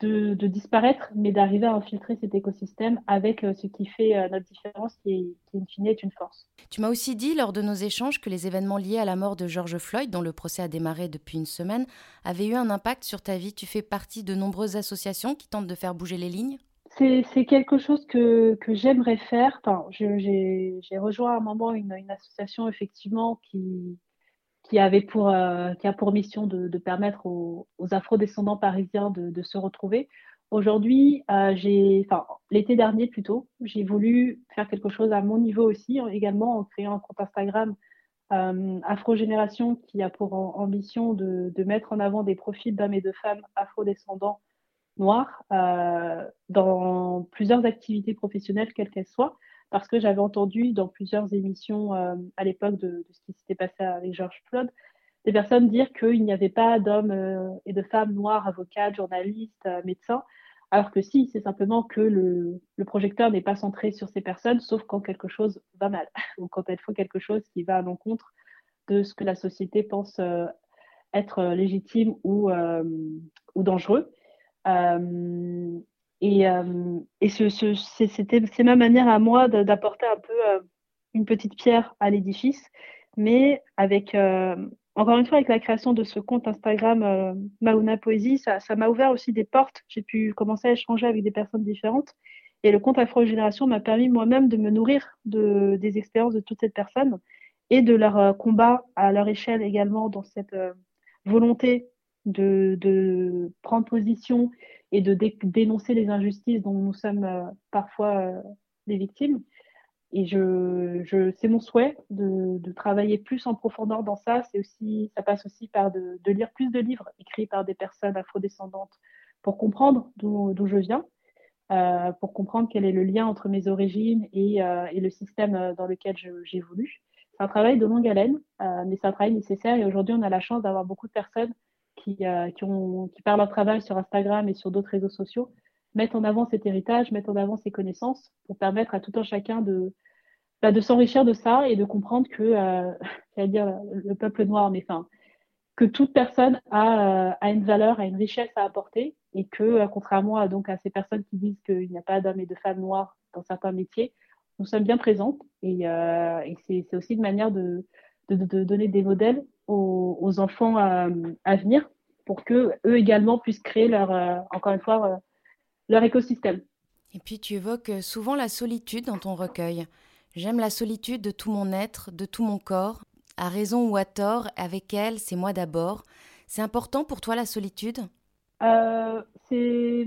de, disparaître, mais d'arriver à infiltrer cet écosystème avec euh, ce qui fait euh, notre différence, qui, est, qui in fine est une force. Tu m'as aussi dit lors de nos échanges que les événements liés à la mort de George Floyd, dont le procès a démarré depuis une semaine, avaient eu un impact sur ta vie. Tu fais partie de nombreuses associations qui tentent de faire bouger les lignes? C'est quelque chose que, que j'aimerais faire. Enfin, j'ai rejoint à un moment une, une association effectivement qui, qui avait pour euh, qui a pour mission de, permettre aux, afro-descendants parisiens de, se retrouver. Aujourd'hui, euh, l'été dernier plutôt, j'ai voulu faire quelque chose à mon niveau aussi, également en créant un compte Instagram euh, Afro Génération qui a pour ambition de, de, mettre en avant des profils d'hommes et de femmes afro-descendants noirs euh, dans plusieurs activités professionnelles, quelles qu'elles soient parce que j'avais entendu dans plusieurs émissions euh, à l'époque de, ce qui s'était passé avec George Floyd, des personnes dire qu'il n'y avait pas d'hommes euh, et de femmes noirs, avocats, journalistes, euh, médecins, alors que si, c'est simplement que le, projecteur n'est pas centré sur ces personnes, sauf quand quelque chose va mal, [LAUGHS] ou quand il faut quelque chose qui va à l'encontre de ce que la société pense être légitime ou, ou dangereux. Et, euh, et ce, ce, c'était c'est ma manière à moi d'apporter un peu euh, une petite pierre à l'édifice, mais avec, encore une fois, avec la création de ce compte Instagram Mauna Poésie, ça m'a ouvert aussi des portes. J'ai pu commencer à échanger avec des personnes différentes. Et le compte Afro-Génération m'a permis moi-même de me nourrir de, des expériences de toutes ces personnes et de leur combat à leur échelle également dans cette volonté de, de, prendre position et de dénoncer les injustices dont nous sommes euh, parfois euh, les victimes. Et je, c'est mon souhait de, travailler plus en profondeur dans ça. Aussi, ça passe aussi par de, lire plus de livres écrits par des personnes afrodescendantes pour comprendre d'où, je viens, euh, pour comprendre quel est le lien entre mes origines et, le système dans lequel j'évolue. C'est un travail de longue haleine, mais c'est un travail nécessaire. Et aujourd'hui, on a la chance d'avoir beaucoup de personnes qui, euh, par leur travail sur Instagram et sur d'autres réseaux sociaux, mettent en avant cet héritage, mettent en avant ces connaissances pour permettre à tout un chacun de, bah, s'enrichir de ça et de comprendre que, euh, [LAUGHS] j'allais dire, le peuple noir, mais enfin, que toute personne a, euh, a, une valeur, a une richesse à apporter et que, euh, contrairement à, donc, à ces personnes qui disent qu'il n'y a pas d'hommes et de femmes noirs dans certains métiers, nous sommes bien présentes et, euh, c'est aussi une manière de, donner des modèles aux, enfants à, venir pour que eux également puissent créer leur, euh, encore une fois, euh, leur écosystème. Et puis tu évoques souvent la solitude dans ton recueil. J'aime la solitude de tout mon être, de tout mon corps. À raison ou à tort, avec elle, c'est moi d'abord. C'est important pour toi la solitude? Euh, C'est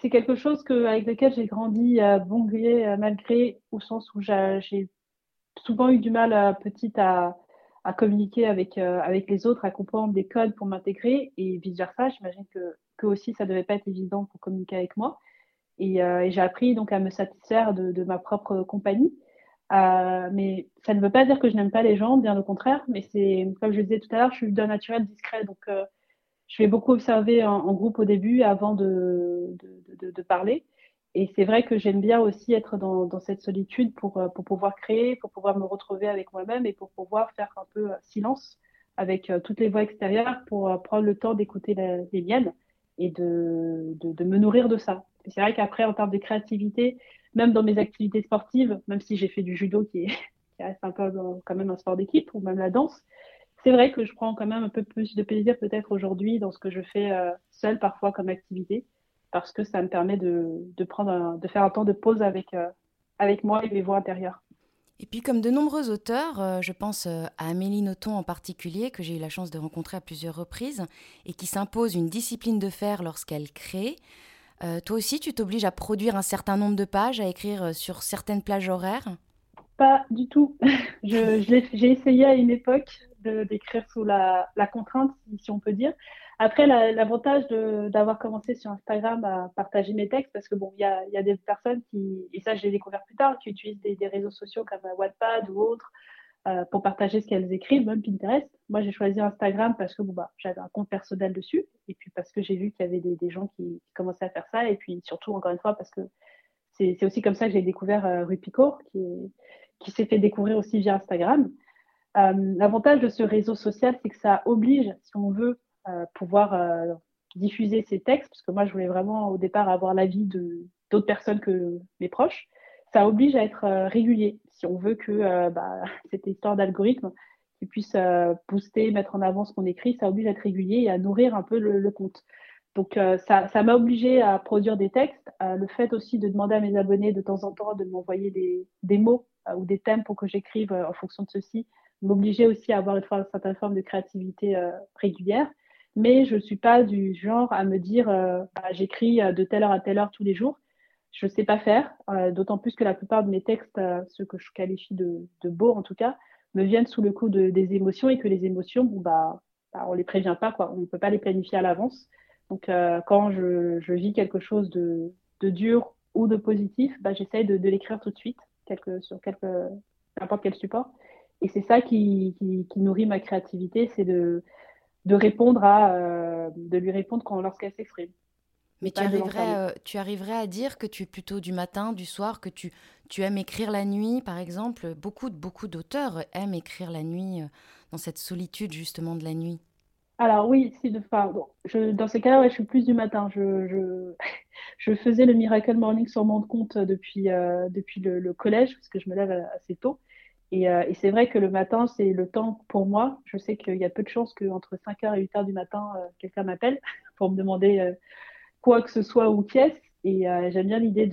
c'est quelque chose que, avec lequel j'ai grandi à bon gré, mal gré, au sens où j'ai souvent eu du mal à, petite à, à communiquer avec, euh, avec les autres, à comprendre des codes pour m'intégrer et vice versa. J'imagine que, que aussi ça devait pas être évident pour communiquer avec moi. Et, euh, et j'ai appris donc à me satisfaire de, de ma propre compagnie. Euh, mais ça ne veut pas dire que je n'aime pas les gens, bien au contraire. Mais c'est comme je le disais tout à l'heure, je suis d'un naturel discret, donc euh, je vais beaucoup observer en, en, groupe au début avant de, de, de parler. Et c'est vrai que j'aime bien aussi être dans, cette solitude pour, euh, pour pouvoir créer, pour pouvoir me retrouver avec moi-même et pour pouvoir faire un peu euh, silence avec euh, toutes les voix extérieures pour prendre le temps d'écouter les miennes et de, me nourrir de ça. C'est vrai qu'après, en termes de créativité, même dans mes activités sportives, même si j'ai fait du judo qui, est, [LAUGHS] qui reste un peu quand même un sport d'équipe ou même la danse, c'est vrai que je prends quand même un peu plus de plaisir peut-être aujourd'hui dans ce que je fais seule parfois comme activité, parce que ça me permet de, de prendre un, de faire un temps de pause avec, euh, avec moi et mes voix intérieures. Et puis comme de nombreux auteurs, euh, je pense euh, à Amélie Nothomb en particulier, que j'ai eu la chance de rencontrer à plusieurs reprises, et qui s'impose une discipline de faire lorsqu'elle crée. Euh, toi aussi, tu t'obliges à produire un certain nombre de pages, à écrire sur certaines plages horaires? Pas du tout. [LAUGHS] J'ai essayé à une époque d'écrire sous la, la, contrainte, si on peut dire. Après, l'avantage d'avoir commencé sur Instagram à partager mes textes, parce que bon, il y a, y a, des personnes qui, et ça je l'ai découvert plus tard, qui utilisent des, réseaux sociaux comme Wattpad ou autres euh, pour partager ce qu'elles écrivent, même Pinterest. Moi, j'ai choisi Instagram parce que bon, bah, j'avais un compte personnel dessus, et puis parce que j'ai vu qu'il y avait des, gens qui, commençaient à faire ça, et puis surtout, encore une fois, parce que c'est aussi comme ça que j'ai découvert euh, Rue qui, qui s'est fait découvrir aussi via Instagram. Euh, L'avantage de ce réseau social, c'est que ça oblige, si on veut, euh, pouvoir euh, diffuser ces textes, parce que moi, je voulais vraiment au départ avoir l'avis d'autres personnes que mes proches. Ça oblige à être euh, régulier, si on veut que bah, [LAUGHS] cette histoire d'algorithme qui puisse booster, mettre en avant ce qu'on écrit, ça oblige à être régulier et à nourrir un peu le, le compte. Donc euh, ça, ça m'a obligé à produire des textes. Euh, le fait aussi de demander à mes abonnés de temps en temps de m'envoyer des, des mots euh, ou des thèmes pour que j'écrive en fonction de ceci m'obligeait aussi à avoir une certaine forme de créativité régulière mais je ne suis pas du genre à me dire euh, bah, j'écris euh, de telle heure à telle heure tous les jours. Je ne sais pas faire, euh, d'autant plus que la plupart de mes textes, ceux que je qualifie de, de beaux en tout cas, me viennent sous le coup de, des émotions et que les émotions, bon, bah, bah, on les prévient pas, quoi. on ne peut pas les planifier à l'avance. Donc quand je, vis quelque chose de, dur ou de positif, bah, j'essaye de, l'écrire tout de suite, sur quelque, n'importe quel support. Et c'est ça qui, qui nourrit ma créativité, c'est de de répondre à, euh, de lui répondre quand lorsqu'elle s'exprime. Mais tu arriverais, euh, tu arriverais à dire que tu es plutôt du matin, du soir, que tu, tu aimes écrire la nuit, par exemple? Beaucoup, beaucoup d'auteurs aiment écrire la nuit, euh, dans cette solitude justement de la nuit. Alors oui, si de, enfin, bon, je, dans ces cas-là, ouais, je suis plus du matin. Je, je, [LAUGHS] je, faisais le Miracle Morning sur mon compte depuis, euh, depuis le, le, collège, parce que je me lève assez tôt. Et, et c'est vrai que le matin, c'est le temps pour moi. Je sais qu'il y a peu de chances qu'entre 5h et 8h du matin, quelqu'un m'appelle [LAUGHS] pour me demander quoi que ce soit ou qui est-ce. Et j'aime bien l'idée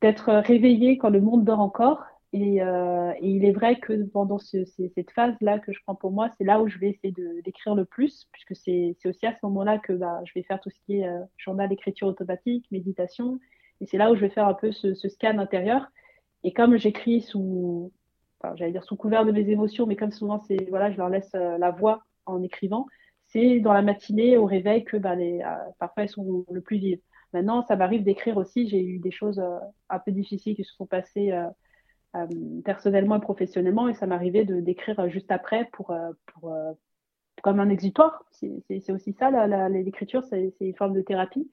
d'être réveillé quand le monde dort encore et, euh, il est vrai que pendant ce, cette phase-là que je prends pour moi, c'est là où je vais essayer d'écrire le plus, puisque c'est aussi à ce moment-là que bah, je vais faire tout ce qui est euh, journal d'écriture automatique, méditation, et c'est là où je vais faire un peu ce scan intérieur. Et comme j'écris sous, enfin, j'allais dire sous couvert de mes émotions, mais comme souvent c'est voilà, je leur laisse euh, la voix en écrivant, c'est dans la matinée au réveil que bah, les, euh, parfois elles sont le plus vives. Maintenant, ça m'arrive d'écrire aussi. J'ai eu des choses euh, un peu difficiles qui se sont passées personnellement et professionnellement, et ça m'arrivait de d'écrire juste après pour, pour comme un exutoire. C'est aussi ça, l'écriture, c'est une forme de thérapie.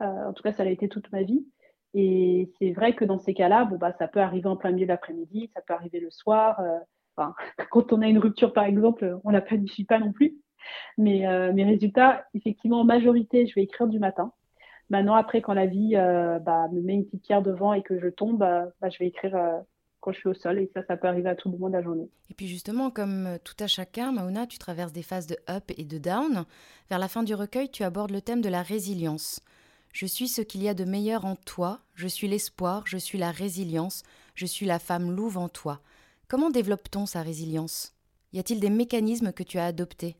en tout cas, ça a été toute ma vie. Et c'est vrai que dans ces cas-là, bon, bah, ça peut arriver en plein milieu de l'après-midi, ça peut arriver le soir. enfin, [LAUGHS] quand on a une rupture, par exemple, on la planifie pas non plus. Mais mes résultats, effectivement, en majorité, je vais écrire du matin. Maintenant, après, quand la vie bah, me met une petite pierre devant et que je tombe, bah, je vais écrire quand je suis au sol et ça, ça peut arriver à tout le monde la journée. Et puis justement, comme euh, tout à chacun, Mauna, tu traverses des phases de up et de down. Vers la fin du recueil, tu abordes le thème de la résilience. Je suis ce qu'il y a de meilleur en toi, je suis l'espoir, je suis la résilience, je suis la femme louve en toi. Comment développe-t-on sa résilience? Y a-t-il des mécanismes que tu as adoptés?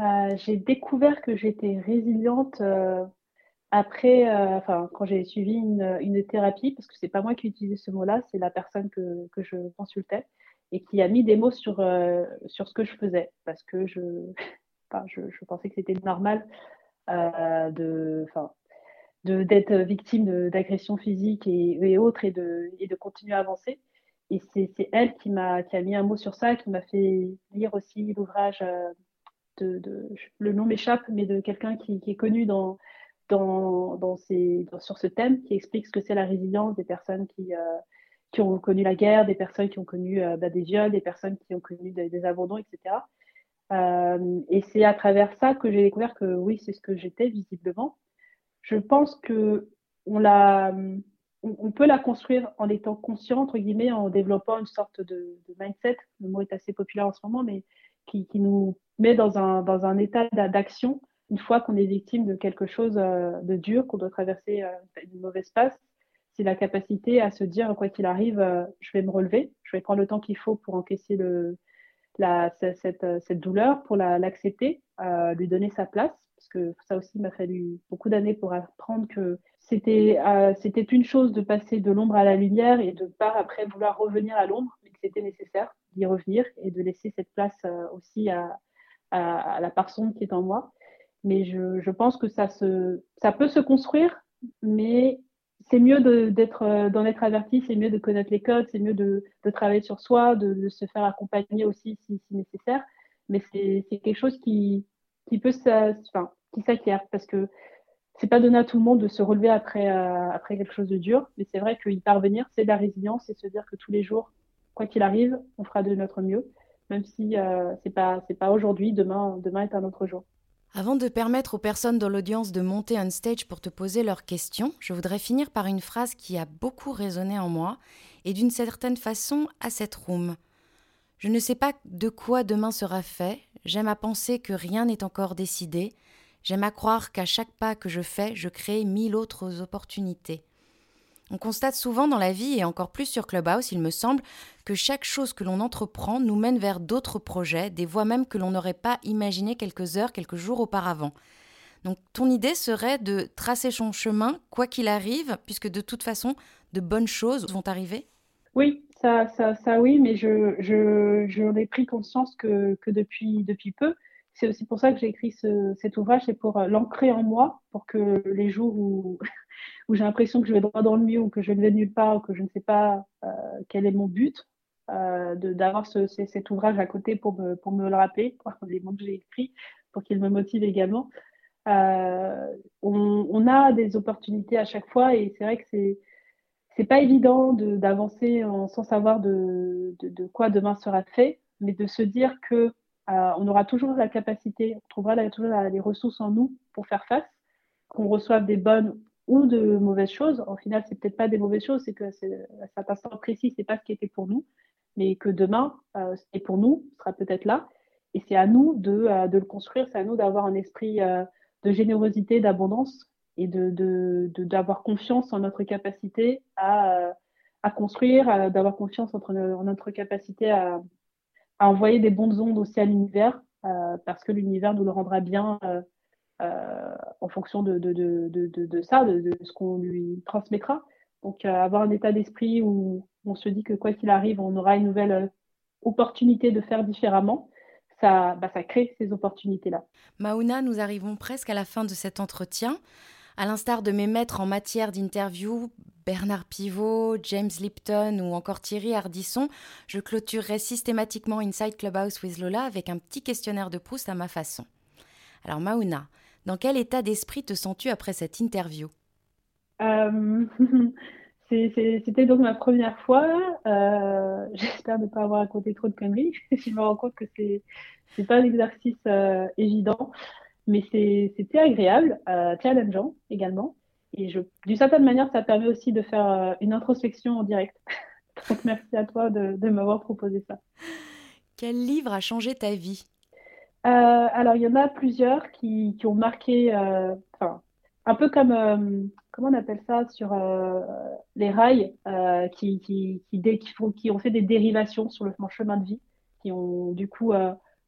Euh, J'ai découvert que j'étais résiliente euh, après, euh, quand j'ai suivi une, thérapie, parce que c'est pas moi qui utilisais ce mot-là, c'est la personne que, que, je consultais et qui a mis des mots sur, sur ce que je faisais, parce que je, [LAUGHS] je, pensais que c'était normal de, enfin, de, d'être victime d'agressions physiques et, et, autres et de, et de continuer à avancer. Et c'est, elle qui m'a qui a mis un mot sur ça, qui m'a fait lire aussi l'ouvrage euh, de, de, le nom m'échappe, mais de quelqu'un qui, qui est connu dans dans, dans ces, sur ce thème qui explique ce que c'est la résilience des personnes qui, euh, qui ont connu la guerre, des personnes qui ont connu euh, bah, des viols, des personnes qui ont connu des, abandons, etc. Euh, et c'est à travers ça que j'ai découvert que oui, c'est ce que j'étais visiblement. Je pense que on l'a, on, peut la construire en étant conscient entre guillemets, en développant une sorte de, mindset. Le mot est assez populaire en ce moment, mais qui, qui nous met dans un, dans un état d'action une fois qu'on est victime de quelque chose euh, de dur, qu'on doit traverser euh, une mauvaise passe, c'est la capacité à se dire, quoi qu'il arrive, je vais me relever, je vais prendre le temps qu'il faut pour encaisser le, la, cette, douleur, pour l'accepter, lui donner sa place, parce que ça aussi m'a fallu beaucoup d'années pour apprendre que c'était c'était une chose de passer de l'ombre à la lumière et de pas après vouloir revenir à l'ombre, mais que c'était nécessaire d'y revenir et de laisser cette place aussi à, la part sombre qui est en moi. Mais je, pense que ça peut se construire, mais c'est mieux euh, d'en être averti, c'est mieux de connaître les codes, c'est mieux de, travailler sur soi, de, se faire accompagner aussi si, nécessaire. Mais c'est quelque chose qui, peut enfin, qui s'acquiert parce que c'est pas donné à tout le monde de se relever après, euh, après quelque chose de dur. Mais c'est vrai qu'y parvenir, c'est de la résilience et se dire que tous les jours, quoi qu'il arrive, on fera de notre mieux, même si euh, c'est pas c'est pas aujourd'hui, demain est un autre jour. Avant de permettre aux personnes dans l'audience de monter on stage pour te poser leurs questions, je voudrais finir par une phrase qui a beaucoup résonné en moi et d'une certaine façon à cette room. Je ne sais pas de quoi demain sera fait, j'aime à penser que rien n'est encore décidé, j'aime à croire qu'à chaque pas que je fais, je crée mille autres opportunités. On constate souvent dans la vie, et encore plus sur Clubhouse, il me semble, que chaque chose que l'on entreprend nous mène vers d'autres projets, des voies même que l'on n'aurait pas imaginées quelques heures, quelques jours auparavant. Donc ton idée serait de tracer son chemin, quoi qu'il arrive, puisque de toute façon, de bonnes choses vont arriver? Oui, ça, ça, ça oui, mais je, je, j'en ai pris conscience que, que depuis, depuis peu. C'est aussi pour ça que j'ai écrit ce, cet ouvrage, c'est pour euh, l'ancrer en moi, pour que les jours où où j'ai l'impression que je vais droit dans le mur ou que je ne vais nulle part ou que je ne sais pas euh, quel est mon but, euh, d'avoir ce, cet ouvrage à côté pour me, pour me le rappeler, les mots que j'ai écrits, pour qu'il me motive également. Euh, on, on, a des opportunités à chaque fois et c'est vrai que c'est c'est pas évident d'avancer sans savoir de, de, de, quoi demain sera fait, mais de se dire que euh, on aura toujours la capacité, on trouvera toujours les ressources en nous pour faire face, qu'on reçoive des bonnes ou de mauvaises choses. Au final, c'est peut-être pas des mauvaises choses, c'est que à cet instant précis, c'est pas ce qui était pour nous, mais que demain, euh, ce qui est pour nous sera peut-être là. Et c'est à nous de, euh, de le construire, c'est à nous d'avoir un esprit euh, de générosité, d'abondance et de, d'avoir confiance en notre capacité à, à construire, d'avoir confiance en notre capacité à, à envoyer des bonnes ondes aussi à l'univers, parce que l'univers nous le rendra bien euh, en fonction de, ça, de, ce qu'on lui transmettra. Donc, euh, avoir un état d'esprit où on se dit que quoi qu'il arrive, on aura une nouvelle euh, opportunité de faire différemment, ça, bah, crée ces opportunités-là. Mauna, nous arrivons presque à la fin de cet entretien. À l'instar de mes maîtres en matière d'interview, Bernard Pivot, James Lipton ou encore Thierry Hardisson, je clôturerai systématiquement Inside Clubhouse with Lola avec un petit questionnaire de Proust à ma façon. Alors Mauna, dans quel état d'esprit te sens-tu après cette interview? Euh, [LAUGHS] C'était donc ma première fois. Euh, [LAUGHS] j'espère ne pas avoir raconté trop de conneries. [LAUGHS] je me rends compte que c'est n'est pas un exercice euh, évident, mais c'était agréable, challengeant également. Et d'une certaine manière, ça permet aussi de faire une introspection en direct. donc merci à toi de, de m'avoir proposé ça. Quel livre a changé ta vie? euh, alors, il y en a plusieurs qui, ont marqué, euh, enfin, un peu comme, euh, comment on appelle ça, sur les rails, qui, qui, qui, font, qui ont fait des dérivations sur le chemin de vie, qui ont du coup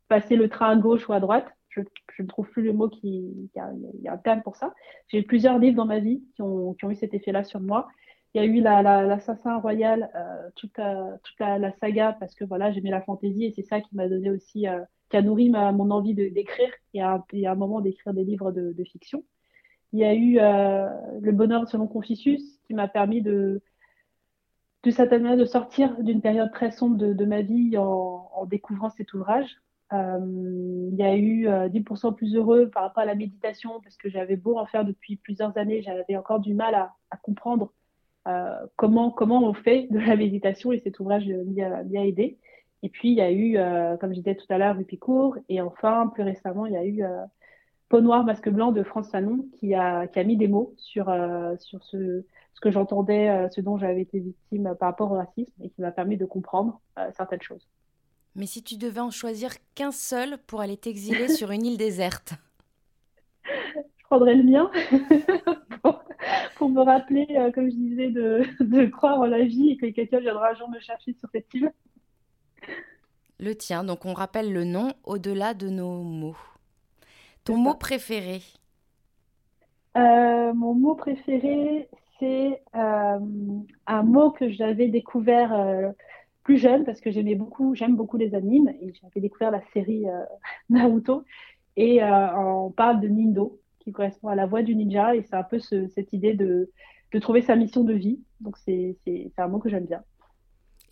passé le train à gauche ou à droite. Je, ne trouve plus le mot qui, il y, a, un terme pour ça. J'ai plusieurs livres dans ma vie qui ont, qui ont eu cet effet-là sur moi. Il y a eu l'assassin la, royal, toute, toute la, saga, parce que voilà, j'aimais la fantaisie et c'est ça qui m'a donné aussi qui a nourri mon envie d'écrire et à, un moment d'écrire des livres de, fiction. Il y a eu euh, Le bonheur selon Confucius qui m'a permis de, de de sortir d'une période très sombre de, ma vie en, découvrant cet ouvrage. Euh, il y a eu euh, 10% plus heureux par rapport à la méditation parce que j'avais beau en faire depuis plusieurs années, j'avais encore du mal à, comprendre euh, comment, on fait de la méditation et cet ouvrage m'y a aidé. Et puis, il y a eu, euh, comme je disais tout à l'heure, Rupicourt. Et enfin, plus récemment, il y a eu euh, Peau noire, masque blanc de France Fanon qui a, qui a mis des mots sur, euh, sur ce, ce que j'entendais, ce dont j'avais été victime par rapport au racisme et qui m'a permis de comprendre certaines choses. Mais si tu devais en choisir qu'un seul pour aller t'exiler [LAUGHS] sur une île déserte? Je prendrais le mien. [LAUGHS] pour, pour, me rappeler, comme je disais, de, de croire en la vie et que quelqu'un viendra un jour me chercher sur cette île le tien. Donc on rappelle le nom au-delà de nos mots. Ton mot préféré? Euh, Mon mot préféré, c'est euh, un mot que j'avais découvert euh, plus jeune parce que j'aimais beaucoup, j'aime beaucoup les animes et j'avais découvert la série [LAUGHS] Naruto et on parle de Nindo qui correspond à la voix du ninja et c'est un peu cette idée de, de trouver sa mission de vie. Donc c'est un mot que j'aime bien.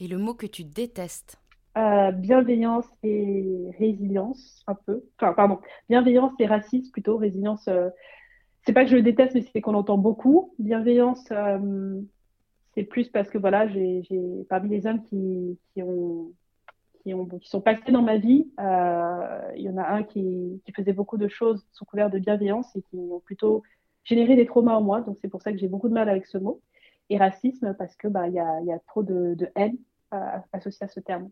Et le mot que tu détestes? Euh, bienveillance et résilience, un peu. Enfin, pardon, bienveillance et racisme plutôt. Résilience, euh, c'est pas que je le déteste, mais c'est qu'on entend beaucoup. Bienveillance, euh, c'est plus parce que voilà, j'ai parmi les hommes qui, qui, ont, qui, ont, qui sont passés dans ma vie, il y en a un qui, qui faisait beaucoup de choses sous couvert de bienveillance et qui ont plutôt généré des traumas en moi. Donc c'est pour ça que j'ai beaucoup de mal avec ce mot. Et racisme parce que bah il y a, y a trop de, de haine associée à ce terme.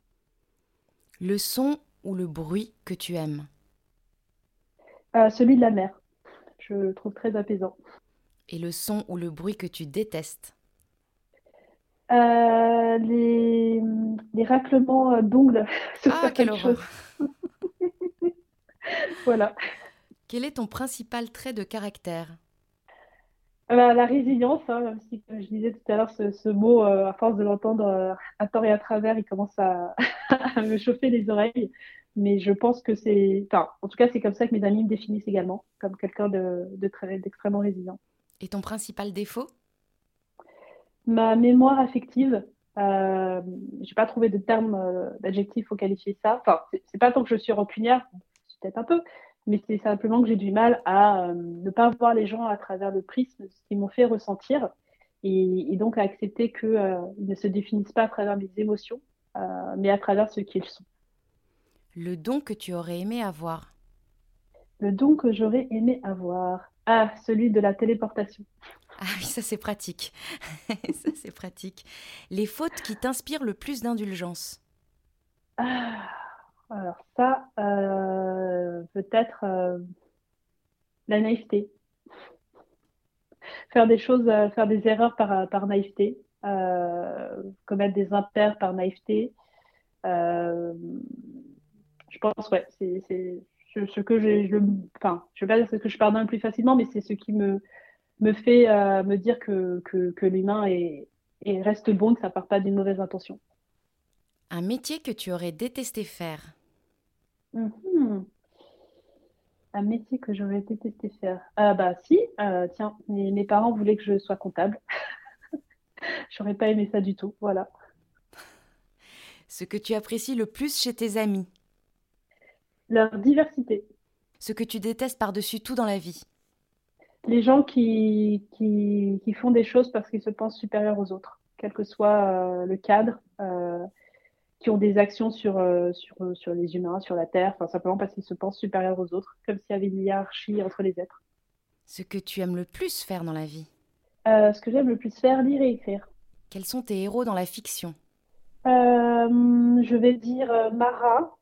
Le son ou le bruit que tu aimes euh, Celui de la mer. Je le trouve très apaisant. Et le son ou le bruit que tu détestes euh, les... les, raclements euh, d'ongles [LAUGHS] sur ah, quelle chose. [LAUGHS] voilà. Quel est ton principal trait de caractère la résilience, hein, si, comme je disais tout à l'heure, ce, mot, euh, à force de l'entendre euh, à tort et à travers, il commence [LAUGHS] à, me chauffer les oreilles. Mais je pense que c'est, enfin, en tout cas, c'est comme ça que mes amis me définissent également, comme quelqu'un de, d'extrêmement résilient. Et ton principal défaut? Ma mémoire affective. Euh, j'ai pas trouvé de terme euh, d'adjectif pour qualifier ça. Enfin, c'est, pas tant que je suis rancunière, peut-être un peu, mais c'est simplement que j'ai du mal à euh, ne pas voir les gens à travers le prisme, ce qu'ils m'ont fait ressentir, et, donc à accepter qu'ils euh, ne se définissent pas à travers mes émotions, euh, mais à travers ce qu'ils sont. Le don que tu aurais aimé avoir Le don que j'aurais aimé avoir. Ah, celui de la téléportation. Ah oui, ça c'est pratique. [LAUGHS] ça c'est pratique. Les fautes qui t'inspirent le plus d'indulgence ah, Alors ça, euh, peut-être euh, la naïveté. Faire des choses, euh, faire des erreurs par, par naïveté, commettre des impairs par naïveté. je pense, ouais, c'est ce que je, enfin, je veux pas dire ce que je pardonne plus facilement, mais c'est ce qui me, me fait me dire que, que, l'humain est, reste bon, que ça part pas d'une mauvaise intention. Un métier que tu aurais détesté faire mhm. Un métier que j'aurais détesté faire. Ah bah si, euh, tiens, mes, mes, parents voulaient que je sois comptable. [LAUGHS] j'aurais pas aimé ça du tout, voilà. Ce que tu apprécies le plus chez tes amis? Leur diversité. Ce que tu détestes par-dessus tout dans la vie? Les gens qui, qui, qui, font des choses parce qu'ils se pensent supérieurs aux autres, quel que soit euh, le cadre, euh, qui ont des actions sur, euh, sur, sur les humains, sur la Terre, enfin, simplement parce qu'ils se pensent supérieurs aux autres, comme s'il y avait une hiérarchie entre les êtres. Ce que tu aimes le plus faire dans la vie? Ce que j'aime le plus faire, lire et écrire. Quels sont tes héros dans la fiction? Je vais dire Mara,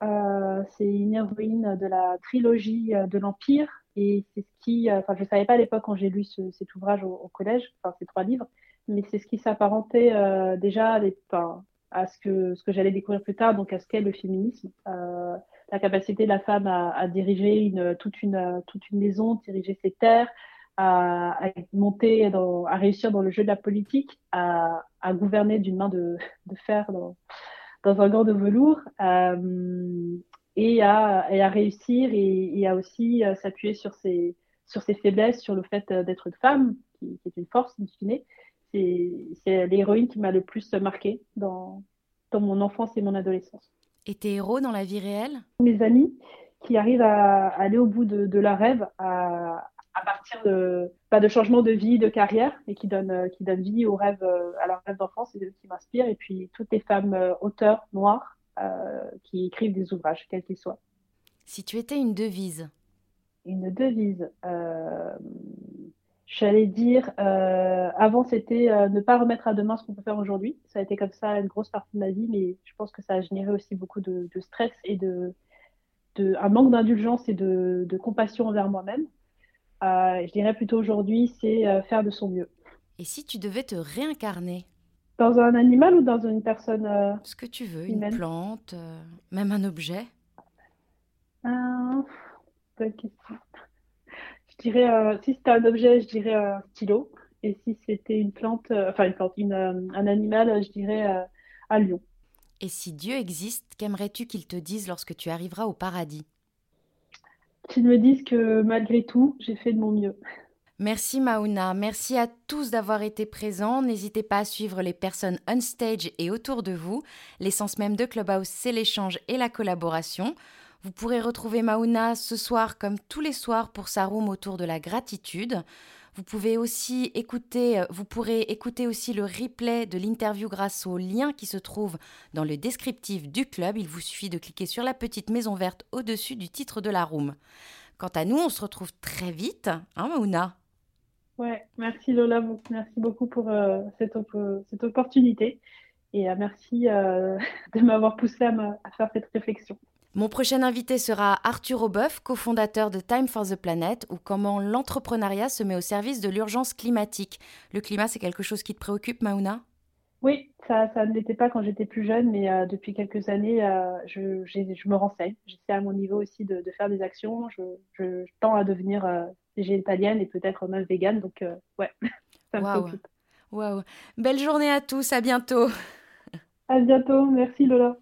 c'est une héroïne de la trilogie de l'Empire, et c'est ce qui, euh, enfin, je savais pas à l'époque quand j'ai lu cet ouvrage au, collège, enfin, ces trois livres, mais c'est ce qui s'apparentait euh, déjà à ce que, ce que j'allais découvrir plus tard, donc à ce qu'est le féminisme. Euh, la capacité de la femme à, à, diriger toute, une, toute une maison, diriger ses terres, à, à, monter, à réussir dans le jeu de la politique, à, à gouverner d'une main de, fer dans, dans un gant de velours. Euh, et à, à réussir et, à aussi euh, s'appuyer sur ses, sur ses faiblesses, sur le fait d'être une femme, qui, est une force, in fine. C'est l'héroïne qui m'a le plus marqué dans, dans mon enfance et mon adolescence. Et tes héros dans la vie réelle? Mes amis qui arrivent à, aller au bout de, de leur rêve, à, à partir de pas de changement de vie, de carrière, et qui donnent euh, qui donnent vie au rêve, à leur rêve d'enfance et qui m'inspirent. Et puis toutes les femmes auteurs noires euh, qui écrivent des ouvrages, quels qu'ils soient. Si tu étais une devise? Une devise. Euh, J'allais dire, euh, avant c'était euh, ne pas remettre à demain ce qu'on peut faire aujourd'hui. Ça a été comme ça une grosse partie de ma vie, mais je pense que ça a généré aussi beaucoup de, de stress et de, de, un manque d'indulgence et de, de, compassion envers moi-même. Euh, je dirais plutôt aujourd'hui, c'est faire de son mieux. Et si tu devais te réincarner? Dans un animal ou dans une personne Ce que tu veux, une plante, même un objet? Bonne question. Dirais, si c'était un objet, je dirais un stylo. Et si c'était une plante, enfin une plante, un animal, je dirais un lion. Et si Dieu existe, qu'aimerais-tu qu'il te dise lorsque tu arriveras au paradis? Qu'il me dise que malgré tout, j'ai fait de mon mieux. Merci Mauna, merci à tous d'avoir été présents. N'hésitez pas à suivre les personnes on stage et autour de vous. L'essence même de Clubhouse, c'est l'échange et la collaboration. Vous pourrez retrouver Mauna ce soir comme tous les soirs pour sa room autour de la gratitude. Vous pouvez aussi écouter, euh, vous pourrez écouter aussi le replay de l'interview grâce au lien qui se trouve dans le descriptif du club. Il vous suffit de cliquer sur la petite maison verte au-dessus du titre de la room. Quant à nous, on se retrouve très vite, hein Mauna? Ouais, merci Lola, merci beaucoup pour euh, cette, cette, opportunité et euh, merci [LAUGHS] de m'avoir poussé à, faire cette réflexion. Mon prochain invité sera Arthur Aubeuf, cofondateur de Time for the Planet, ou comment l'entrepreneuriat se met au service de l'urgence climatique. Le climat, c'est quelque chose qui te préoccupe, Mauna Oui, ça, ça ne l'était pas quand j'étais plus jeune, mais depuis quelques années, je, je, me renseigne. J'essaie à mon niveau aussi de, de faire des actions. Je, je, tends à devenir végétalienne et peut-être même végane. Donc, euh, ouais, [LAUGHS] ça me wow. Waouh. Belle journée à tous. À bientôt. À bientôt. Merci, Lola.